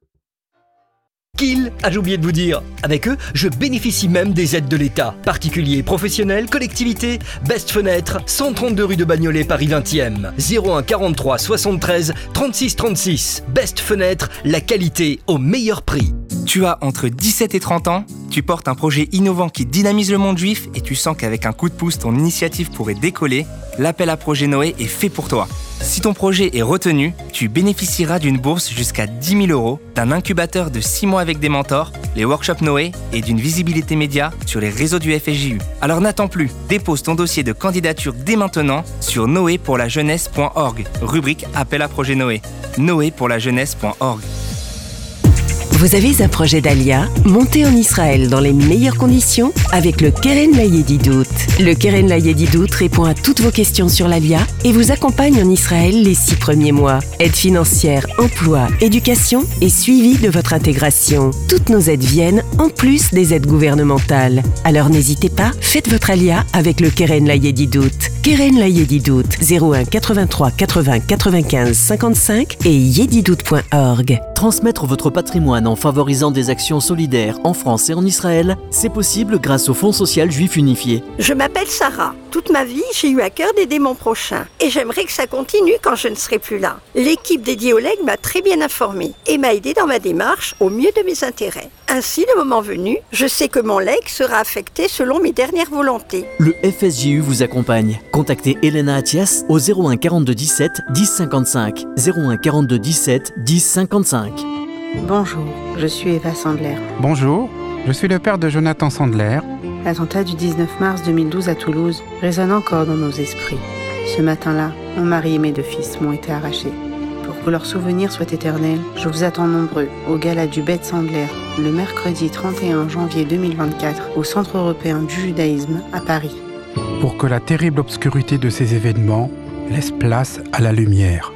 Kill, ah j'ai oublié de vous dire? Avec eux, je bénéficie même des aides de l'État. Particuliers, professionnels, collectivités, Best Fenêtre, 132 rue de Bagnolet, Paris 20e. 01 43 73 36 36. Best Fenêtre, la qualité au meilleur prix. Tu as entre 17 et 30 ans, tu portes un projet innovant qui dynamise le monde juif et tu sens qu'avec un coup de pouce, ton initiative pourrait décoller. L'appel à projet Noé est fait pour toi. Si ton projet est retenu, tu bénéficieras d'une bourse jusqu'à 10 000 euros, d'un incubateur de 6 mois avec des mentors, les workshops Noé et d'une visibilité média sur les réseaux du FSJU. Alors n'attends plus, dépose ton dossier de candidature dès maintenant sur noépourlajeunesse.org, rubrique Appel à projet Noé. noépourlajeunesse.org. Vous avez un projet d'Alia? Montez en Israël dans les meilleures conditions avec le Keren Layedidout. Le Keren Layedidout répond à toutes vos questions sur l'Alia et vous accompagne en Israël les six premiers mois. Aide financière, emploi, éducation et suivi de votre intégration. Toutes nos aides viennent en plus des aides gouvernementales. Alors n'hésitez pas, faites votre Alia avec le Keren Layedidout. Keren Layedidout 01 83 80 95 55 et yedidout.org. Transmettre votre patrimoine en favorisant des actions solidaires en France et en Israël, c'est possible grâce au Fonds social juif unifié. Je m'appelle Sarah. Toute ma vie, j'ai eu à cœur d'aider mon prochain. Et j'aimerais que ça continue quand je ne serai plus là. L'équipe dédiée au legs m'a très bien informée et m'a aidé dans ma démarche au mieux de mes intérêts. Ainsi, le moment venu, je sais que mon leg sera affecté selon mes dernières volontés. Le FSJU vous accompagne. Contactez Elena Atias au 01 42 17 10 55. 01 42 17 10 55. Bonjour, je suis Eva Sandler. Bonjour, je suis le père de Jonathan Sandler. L'attentat du 19 mars 2012 à Toulouse résonne encore dans nos esprits. Ce matin-là, mon mari et mes deux fils m'ont été arrachés. Pour que leur souvenir soit éternel, je vous attends nombreux au gala du Bête Sandler le mercredi 31 janvier 2024 au Centre européen du judaïsme à Paris. Pour que la terrible obscurité de ces événements laisse place à la lumière.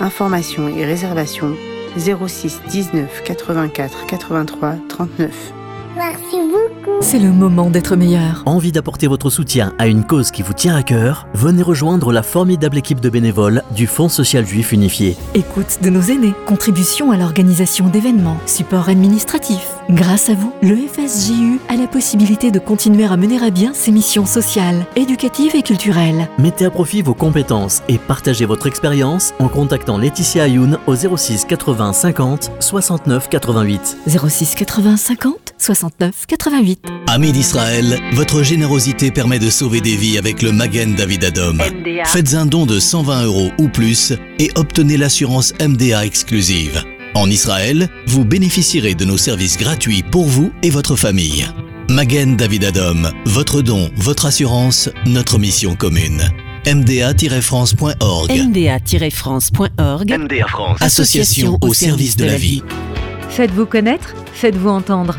Informations et réservations 06 19 84 83 39. Merci beaucoup. C'est le moment d'être meilleur. Envie d'apporter votre soutien à une cause qui vous tient à cœur? Venez rejoindre la formidable équipe de bénévoles du Fonds social juif unifié. Écoute de nos aînés, contribution à l'organisation d'événements, support administratif. Grâce à vous, le FSJU a la possibilité de continuer à mener à bien ses missions sociales, éducatives et culturelles. Mettez à profit vos compétences et partagez votre expérience en contactant Laetitia Ayoun au 06 80 50 69 88. 06 80 50 69 88. Amis d'Israël, votre générosité permet de sauver des vies avec le Magen David Adom. Faites un don de 120 euros ou plus et obtenez l'assurance MDA exclusive. En Israël, vous bénéficierez de nos services gratuits pour vous et votre famille. Magen David Adom, votre don, votre assurance, notre mission commune mda-france.org. mda-france.org. MDA France. Association au service de la vie. Faites-vous connaître, faites-vous entendre.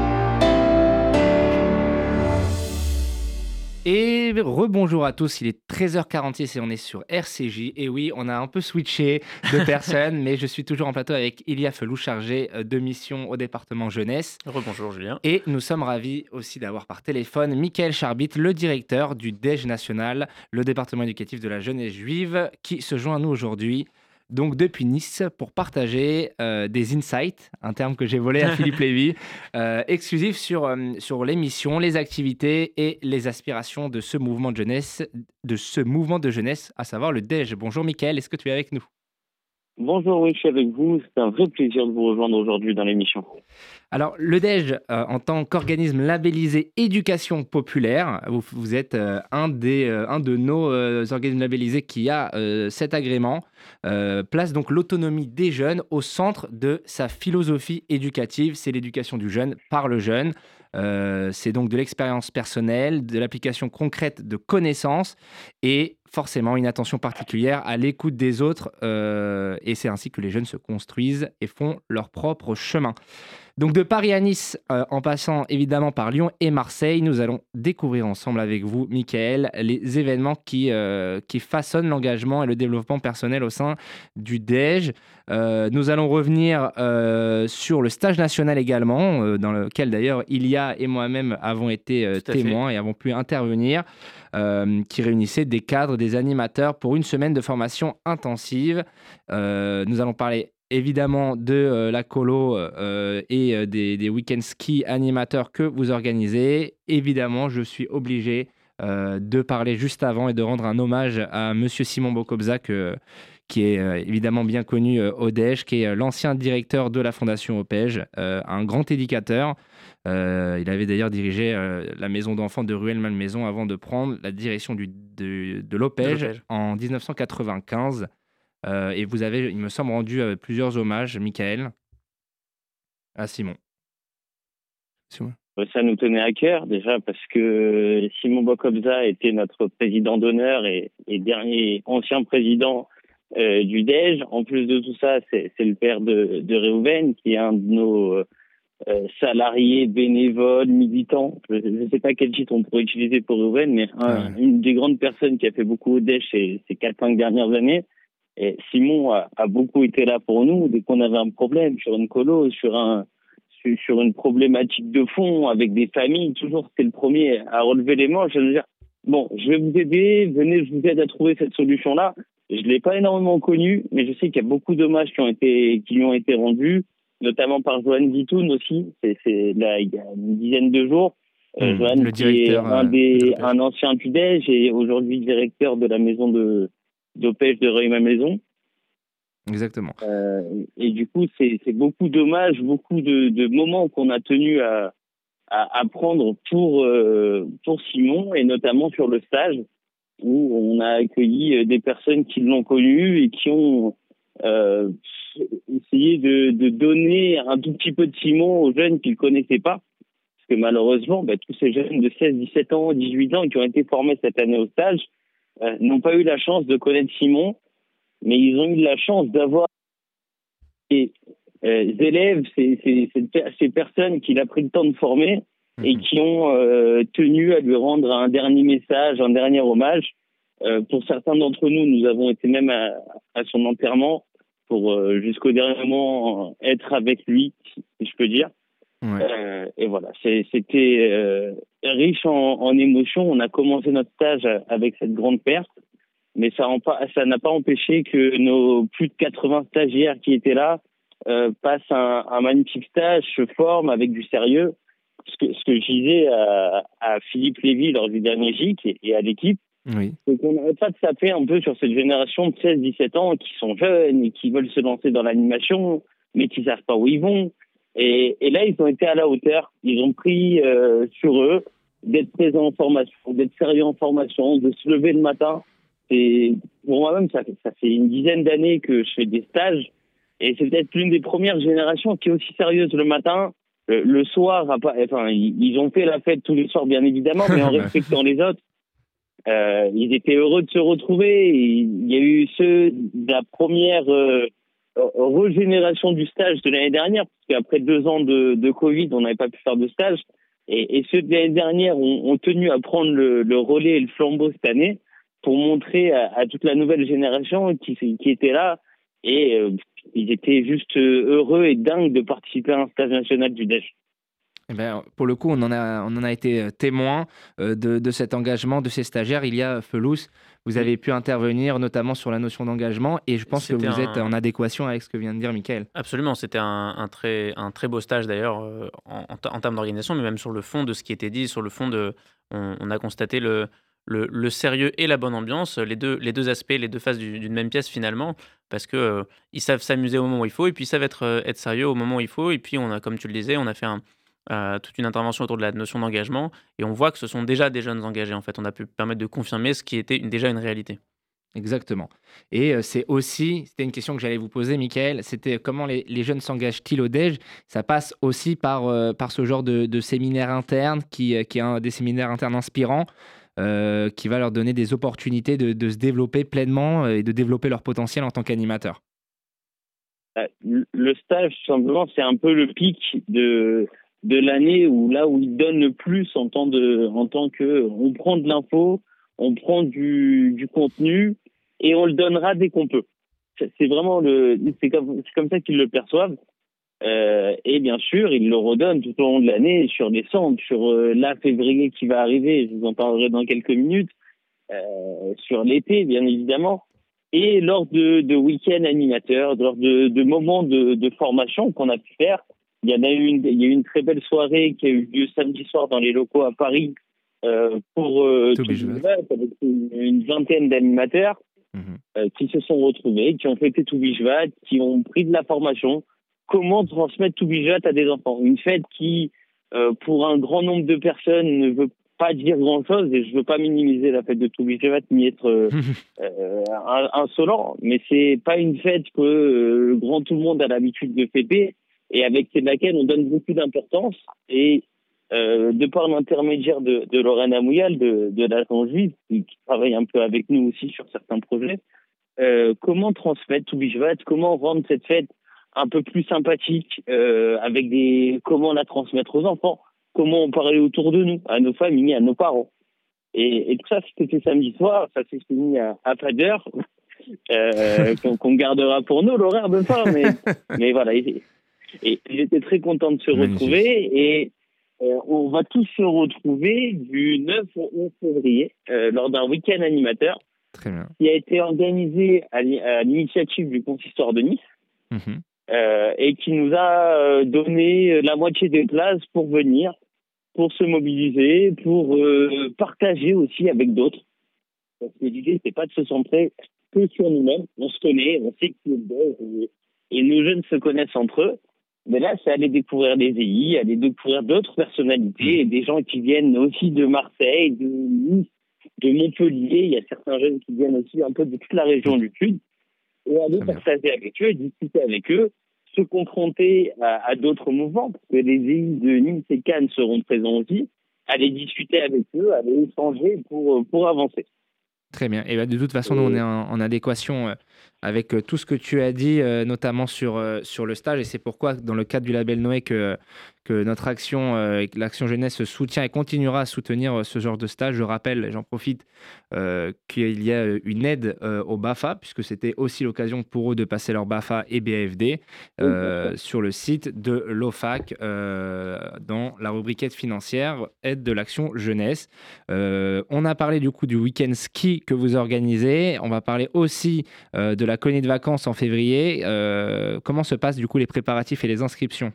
Et rebonjour à tous, il est 13h46 et on est sur RCJ. Et oui, on a un peu switché de personnes, mais je suis toujours en plateau avec Ilia Felou, chargé euh, de mission au département jeunesse. Rebonjour Julien. Et nous sommes ravis aussi d'avoir par téléphone Michael Charbit, le directeur du DEJ national, le département éducatif de la jeunesse juive, qui se joint à nous aujourd'hui donc depuis Nice pour partager euh, des insights, un terme que j'ai volé à Philippe Lévy, euh, exclusif sur, euh, sur l'émission, les activités et les aspirations de ce mouvement de jeunesse, de ce mouvement de jeunesse, à savoir le DEJ. Bonjour Mickaël, est-ce que tu es avec nous? Bonjour, oui, je suis avec vous. C'est un vrai plaisir de vous rejoindre aujourd'hui dans l'émission. Alors, le DEJ, euh, en tant qu'organisme labellisé éducation populaire, vous, êtes euh, un, des, euh, un de nos organismes labellisés qui a cet agrément, place donc l'autonomie des jeunes au centre de sa philosophie éducative. C'est l'éducation du jeune par le jeune. c'est donc de l'expérience personnelle, de l'application concrète de connaissances et forcément une attention particulière à l'écoute des autres. et c'est ainsi que les jeunes se construisent et font leur propre chemin. Donc de Paris à Nice, euh, en passant évidemment par Lyon et Marseille, nous allons découvrir ensemble avec vous, Michael, les événements qui, euh, qui façonnent l'engagement et le développement personnel au sein du DEJ. Euh, nous allons revenir sur le stage national également, dans lequel d'ailleurs Ilia et moi-même avons été témoins et avons pu intervenir, qui réunissait des cadres, des animateurs pour une semaine de formation intensive. nous allons parler évidemment de euh, la colo euh, et euh, des, des week-ends ski animateurs que vous organisez. Évidemment, je suis obligé de parler juste avant et de rendre un hommage à Monsieur Simon Bokobza, qui est évidemment bien connu au DEJ, qui est l'ancien directeur de la Fondation OPEJ, un grand éducateur. il avait d'ailleurs dirigé la maison d'enfants de Ruelle-Malmaison avant de prendre la direction du, de, de l'OPEJ en 1995. Euh, et vous avez, il me semble, rendu euh, plusieurs hommages, Michael, à Simon. Simon. Ça nous tenait à cœur déjà parce que Simon Bokobza était notre président d'honneur et, dernier ancien président euh, du DEJ. En plus de tout ça, c'est le père de, de Réhouven qui est un de nos salariés, bénévoles, militants. Je ne sais pas quel titre on pourrait utiliser pour Réhouven, mais une des grandes personnes qui a fait beaucoup au DEJ ces, ces 4-5 dernières années. Et Simon a, beaucoup été là pour nous dès qu'on avait un problème sur une colo, sur un sur une problématique de fond avec des familles. Toujours, c'était le premier à relever les manches, à nous dire bon, je vais vous aider, venez, je vous aide à trouver cette solution-là. Je l'ai pas énormément connu, mais je sais qu'il y a beaucoup d'hommages qui ont été qui lui ont été rendus, notamment par Joanne Guitoun aussi. C'est là il y a une dizaine de jours. Euh, Joanne, le directeur, est un, des, un ancien PUDEJ et aujourd'hui directeur de la maison de d'Opège de ma maison. Exactement. Euh, et du coup, c'est beaucoup d'hommages, beaucoup de, de moments qu'on a tenu à, à, prendre pour, euh, pour Simon, et notamment sur le stage, où on a accueilli euh, des personnes qui l'ont connu et qui ont essayé de, de, donner un tout petit peu de Simon aux jeunes qu'ils ne connaissaient pas. Parce que malheureusement, bah, tous ces jeunes de 16, 17 ans, 18 ans qui ont été formés cette année au stage, n'ont pas eu la chance de connaître Simon, mais ils ont eu la chance d'avoir euh, élèves, ces, ces, personnes qu'il a pris le temps de former et mhm. qui ont euh, tenu à lui rendre un dernier message, un dernier hommage. pour certains d'entre nous, nous avons été même à, son enterrement pour jusqu'au dernier moment être avec lui, si je peux dire. Et voilà, c'était riche en, émotions. On a commencé notre stage avec cette grande perte, mais ça n'a pas empêché que nos plus de 80 stagiaires qui étaient là euh, passent un, magnifique stage, se forment avec du sérieux. Ce que, ce que je disais à, Philippe Lévy lors du dernier GIC et, à l'équipe, c'est qu'on n'arrête pas de taper un peu sur cette génération de 16-17 ans qui sont jeunes et qui veulent se lancer dans l'animation, mais qui ne savent pas où ils vont. Et, et, là, ils ont été à la hauteur. Ils ont pris euh, sur eux d'être présents en formation, d'être sérieux en formation, de se lever le matin. Et pour moi-même, ça, ça fait une dizaine d'années que je fais des stages. Et c'est peut-être l'une des premières générations qui est aussi sérieuse le matin. Le, soir, enfin, ils ont fait la fête tous les soirs, bien évidemment, mais en respectant les autres. Euh, ils étaient heureux de se retrouver. Il y a eu ceux de la première euh, régénération du stage de l'année dernière, parce qu'après deux ans de, Covid, on n'avait pas pu faire de stage. Et, ceux de l'année dernière ont, tenu à prendre le, relais et le flambeau cette année pour montrer à, toute la nouvelle génération qui, était là. Et euh, ils étaient juste heureux et dingues de participer à un stage national du DEJ. Eh ben, pour le coup, on en a, on en a été témoin euh, de, de, cet engagement de ces stagiaires. Il y a Felous, vous avez pu intervenir notamment sur la notion d'engagement et je pense que vous êtes en adéquation avec ce que vient de dire Michael. Absolument, c'était un, très, un très beau stage d'ailleurs euh, en, termes d'organisation, mais même sur le fond de ce qui était dit, sur le fond de... On, a constaté le, le, sérieux et la bonne ambiance, les deux, les deux aspects, les deux faces d'une même pièce finalement, parce que euh, ils savent s'amuser au moment où il faut et puis ils savent être, euh, être sérieux au moment où il faut. Et puis on a, comme tu le disais, on a fait un, toute une intervention autour de la notion d'engagement et on voit que ce sont déjà des jeunes engagés en fait. On a pu permettre de confirmer ce qui était déjà une réalité. Exactement. Et euh, c'est aussi, c'était une question que j'allais vous poser, Michael, c'était comment les, jeunes s'engagent-ils au DEJ Ça passe aussi par, euh, par ce genre de, séminaire interne qui, euh, qui est un des séminaires internes inspirants. qui va leur donner des opportunités de, de se développer pleinement et de développer leur potentiel en tant qu'animateur Le stage, simplement, c'est un peu le pic de, de l'année où là où ils donnent le plus en tant, de, en tant que on prend de l'info, on prend du, du contenu et on le donnera dès qu'on peut. C'est vraiment le, c'est comme, comme ça qu'ils le perçoivent. Euh, et bien sûr, ils le redonnent tout au long de l'année sur décembre, sur euh, la février qui va arriver, je vous en parlerai dans quelques minutes, euh, sur l'été, bien évidemment, et lors de, de week-ends animateurs, lors de, de moments de, de formation qu'on a pu faire. Il y en a eu une, il y a eu une très belle soirée qui a eu lieu samedi soir dans les locaux à Paris euh, pour euh, avec une, une vingtaine d'animateurs. Euh, qui se sont retrouvés, qui ont fait Toubishvat, qui ont pris de la formation. Comment transmettre Toubishvat à des enfants? Une fête qui, euh, pour un grand nombre de personnes, ne veut pas dire grand-chose, et je veux pas minimiser la fête de Toubishvat ni être euh, euh, insolent, mais c'est pas une fête que le grand tout le monde a l'habitude de fêter, et avec laquelle on donne beaucoup d'importance. Et euh, de par l'intermédiaire de, de Lorraine Amouyal, de, de l'agence juive, qui, qui, travaille un peu avec nous aussi sur certains projets, euh, comment transmettre Toubishvat, comment rendre cette fête un peu plus sympathique, euh, avec des, comment la transmettre aux enfants, comment en parler autour de nous, à nos familles, à nos parents? Et, et tout ça, c'était samedi soir, ça s'est fini à, à pas d'heure, euh, qu'on qu gardera pour nous, l'horaire de soir, mais, mais voilà. Et, et j'étais très content de se retrouver et euh, on va tous se retrouver du 9 au 11 février euh, lors d'un week-end animateur qui a été organisé à l'initiative du consistoire de Nice Mhm. mmh. euh, et qui nous a donné la moitié des places pour venir, pour se mobiliser, pour partager aussi avec d'autres. Parce que l'idée, c'est pas de se centrer que sur nous-mêmes. On se connaît, on sait qui est bon et, et nos jeunes se connaissent entre eux. Mais là, c'est aller découvrir des EI, aller découvrir d'autres personnalités et des gens qui viennent aussi de Marseille, de Nice, de Montpellier. Il y a certains jeunes qui viennent aussi un peu de toute la région du Sud. Et aller partager avec eux, discuter avec eux, se confronter à, à d'autres mouvements, parce que les EI de Nice et Cannes seront présents aussi, aller discuter avec eux, aller échanger pour, pour avancer. Très bien. Et bah, de toute façon, nous, on est en, en adéquation euh, avec euh, tout ce que tu as dit, euh, notamment sur, euh, sur le stage. Et c'est pourquoi, dans le cadre du label Noé, que, que notre action, euh, l'action jeunesse, soutient et continuera à soutenir euh, ce genre de stage. Je rappelle, j'en profite, euh, qu'il y a une aide au BAFA, puisque c'était aussi l'occasion pour eux de passer leur BAFA et BAFD euh, sur le site de l'OFAC, dans la rubriquette financière, aide de l'action jeunesse. On a parlé du coup du week-end ski que vous organisez. On va parler aussi de la colonie de vacances en février. Comment se passent du coup les préparatifs et les inscriptions?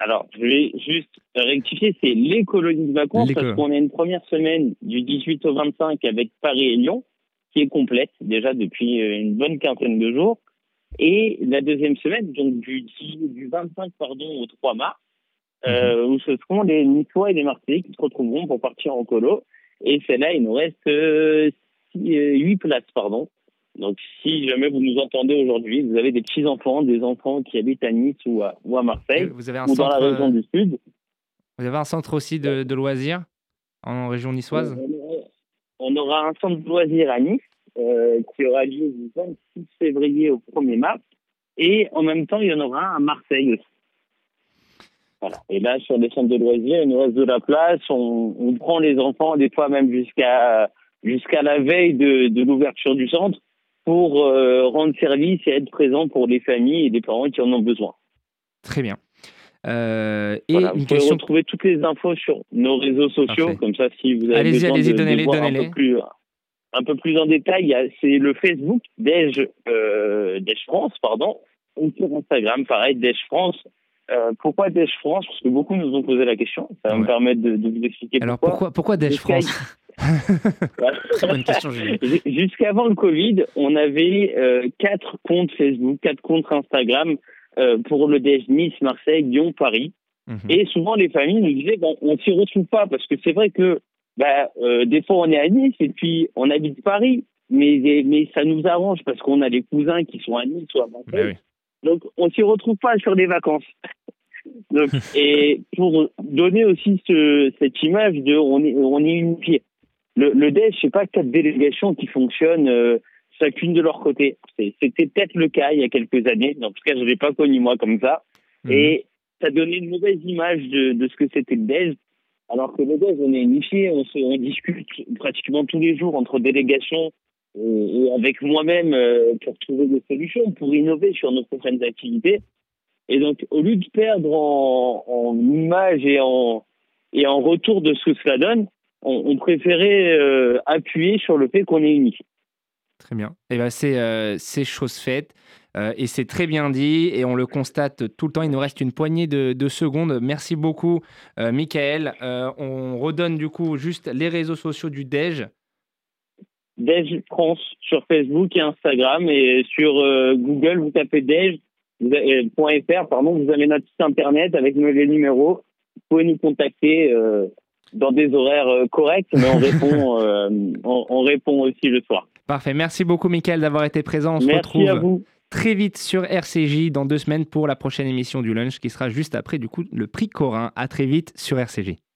Alors, je vais juste rectifier, c'est les colonies de vacances, Les parce qu'on a une première semaine du 18 au 25 avec Paris et Lyon, qui est complète déjà depuis euh, une bonne quinzaine de jours. Et la deuxième semaine, donc du, 10 du 25 pardon, au 3 mars, euh, où ce seront les Niçois et les Marseillais qui se retrouveront pour partir en colo. Et celle-là, il nous reste euh, 8 places, pardon. Donc, si jamais vous nous entendez aujourd'hui, vous avez des petits-enfants, des enfants qui habitent à Nice ou à, ou à Marseille, Vous avez un ou dans la centre, région euh, du Sud, Vous avez un centre aussi de, de loisirs en région niçoise? On aura- on aura un centre de loisirs à Nice euh, qui aura lieu du 26 février au 1er mars. Et en même temps, il y en aura un à Marseille aussi. Voilà. Et là, sur les centres de loisirs, il nous reste de la place. On, on prend les enfants, des fois même jusqu'à jusqu'à la veille de, de l'ouverture du centre, pour euh, rendre service et être présent pour les familles et les parents qui en ont besoin. Très bien. Euh, et Voilà, vous pouvez question. retrouver toutes les infos sur nos réseaux sociaux, Parfait. comme ça, si vous avez Allez-y, besoin de, voir un peu plus, un peu plus en détail, c'est le Facebook d'Edge euh, France, pardon, ou sur Instagram, pareil, d'Edge France. Euh, pourquoi d'Edge France? Parce que beaucoup nous ont posé la question. Ça va me permettre de, de vous expliquer Alors pourquoi. pourquoi, pourquoi Jusqu'à- France? Très bonne question, Julien. Jusqu'avant le Covid, on avait euh, quatre comptes Facebook, quatre comptes Instagram euh, pour le DH Nice, Marseille, Lyon, Paris. Mhm. Et souvent, les familles nous disaient, bon, on s'y retrouve pas parce que c'est vrai que bah, euh, des fois, on est à Nice et puis on habite Paris, mais, mais ça nous arrange parce qu'on a des cousins qui sont à Nice ou à Marseille. Donc, on s'y retrouve pas sur les vacances. Donc, et pour donner aussi ce, cette image de on est, on est unifié. Le, le DEJ, c'est pas quatre délégations qui fonctionnent euh, chacune de leur côté. C'était peut-être le cas il y a quelques années. En tout cas, je l'ai pas connu moi comme ça. Mhm. Et ça donnait une mauvaise image de, de ce que c'était le DEJ. Alors que le DEJ, on est unifié, on, se, on discute pratiquement tous les jours entre délégations et, et avec moi-même euh, pour trouver des solutions, pour innover sur nos prochaines activités. Et donc, au lieu de perdre en, en image et en, et en retour de ce que cela donne, on, on préférait euh, appuyer sur le fait qu'on est unis. Très bien. Et ben c'est euh, c'est chose faite euh, et c'est très bien dit et on le constate tout le temps. Il nous reste une poignée de, de secondes. Merci beaucoup, euh, Michael. On redonne du coup juste les réseaux sociaux du DEJ. Dej France sur Facebook et Instagram et sur Google vous tapez Dej vous avez- euh, point .fr pardon vous avez notre site internet avec nos- les numéros vous pouvez nous contacter dans des horaires euh, corrects mais on répond euh, on, on répond aussi le soir Parfait. Merci beaucoup, Michael, d'avoir été présent. On se Merci retrouve à vous. très vite sur RCJ dans deux semaines pour la prochaine émission du lunch qui sera juste après du coup le prix Corin. À très vite sur RCJ.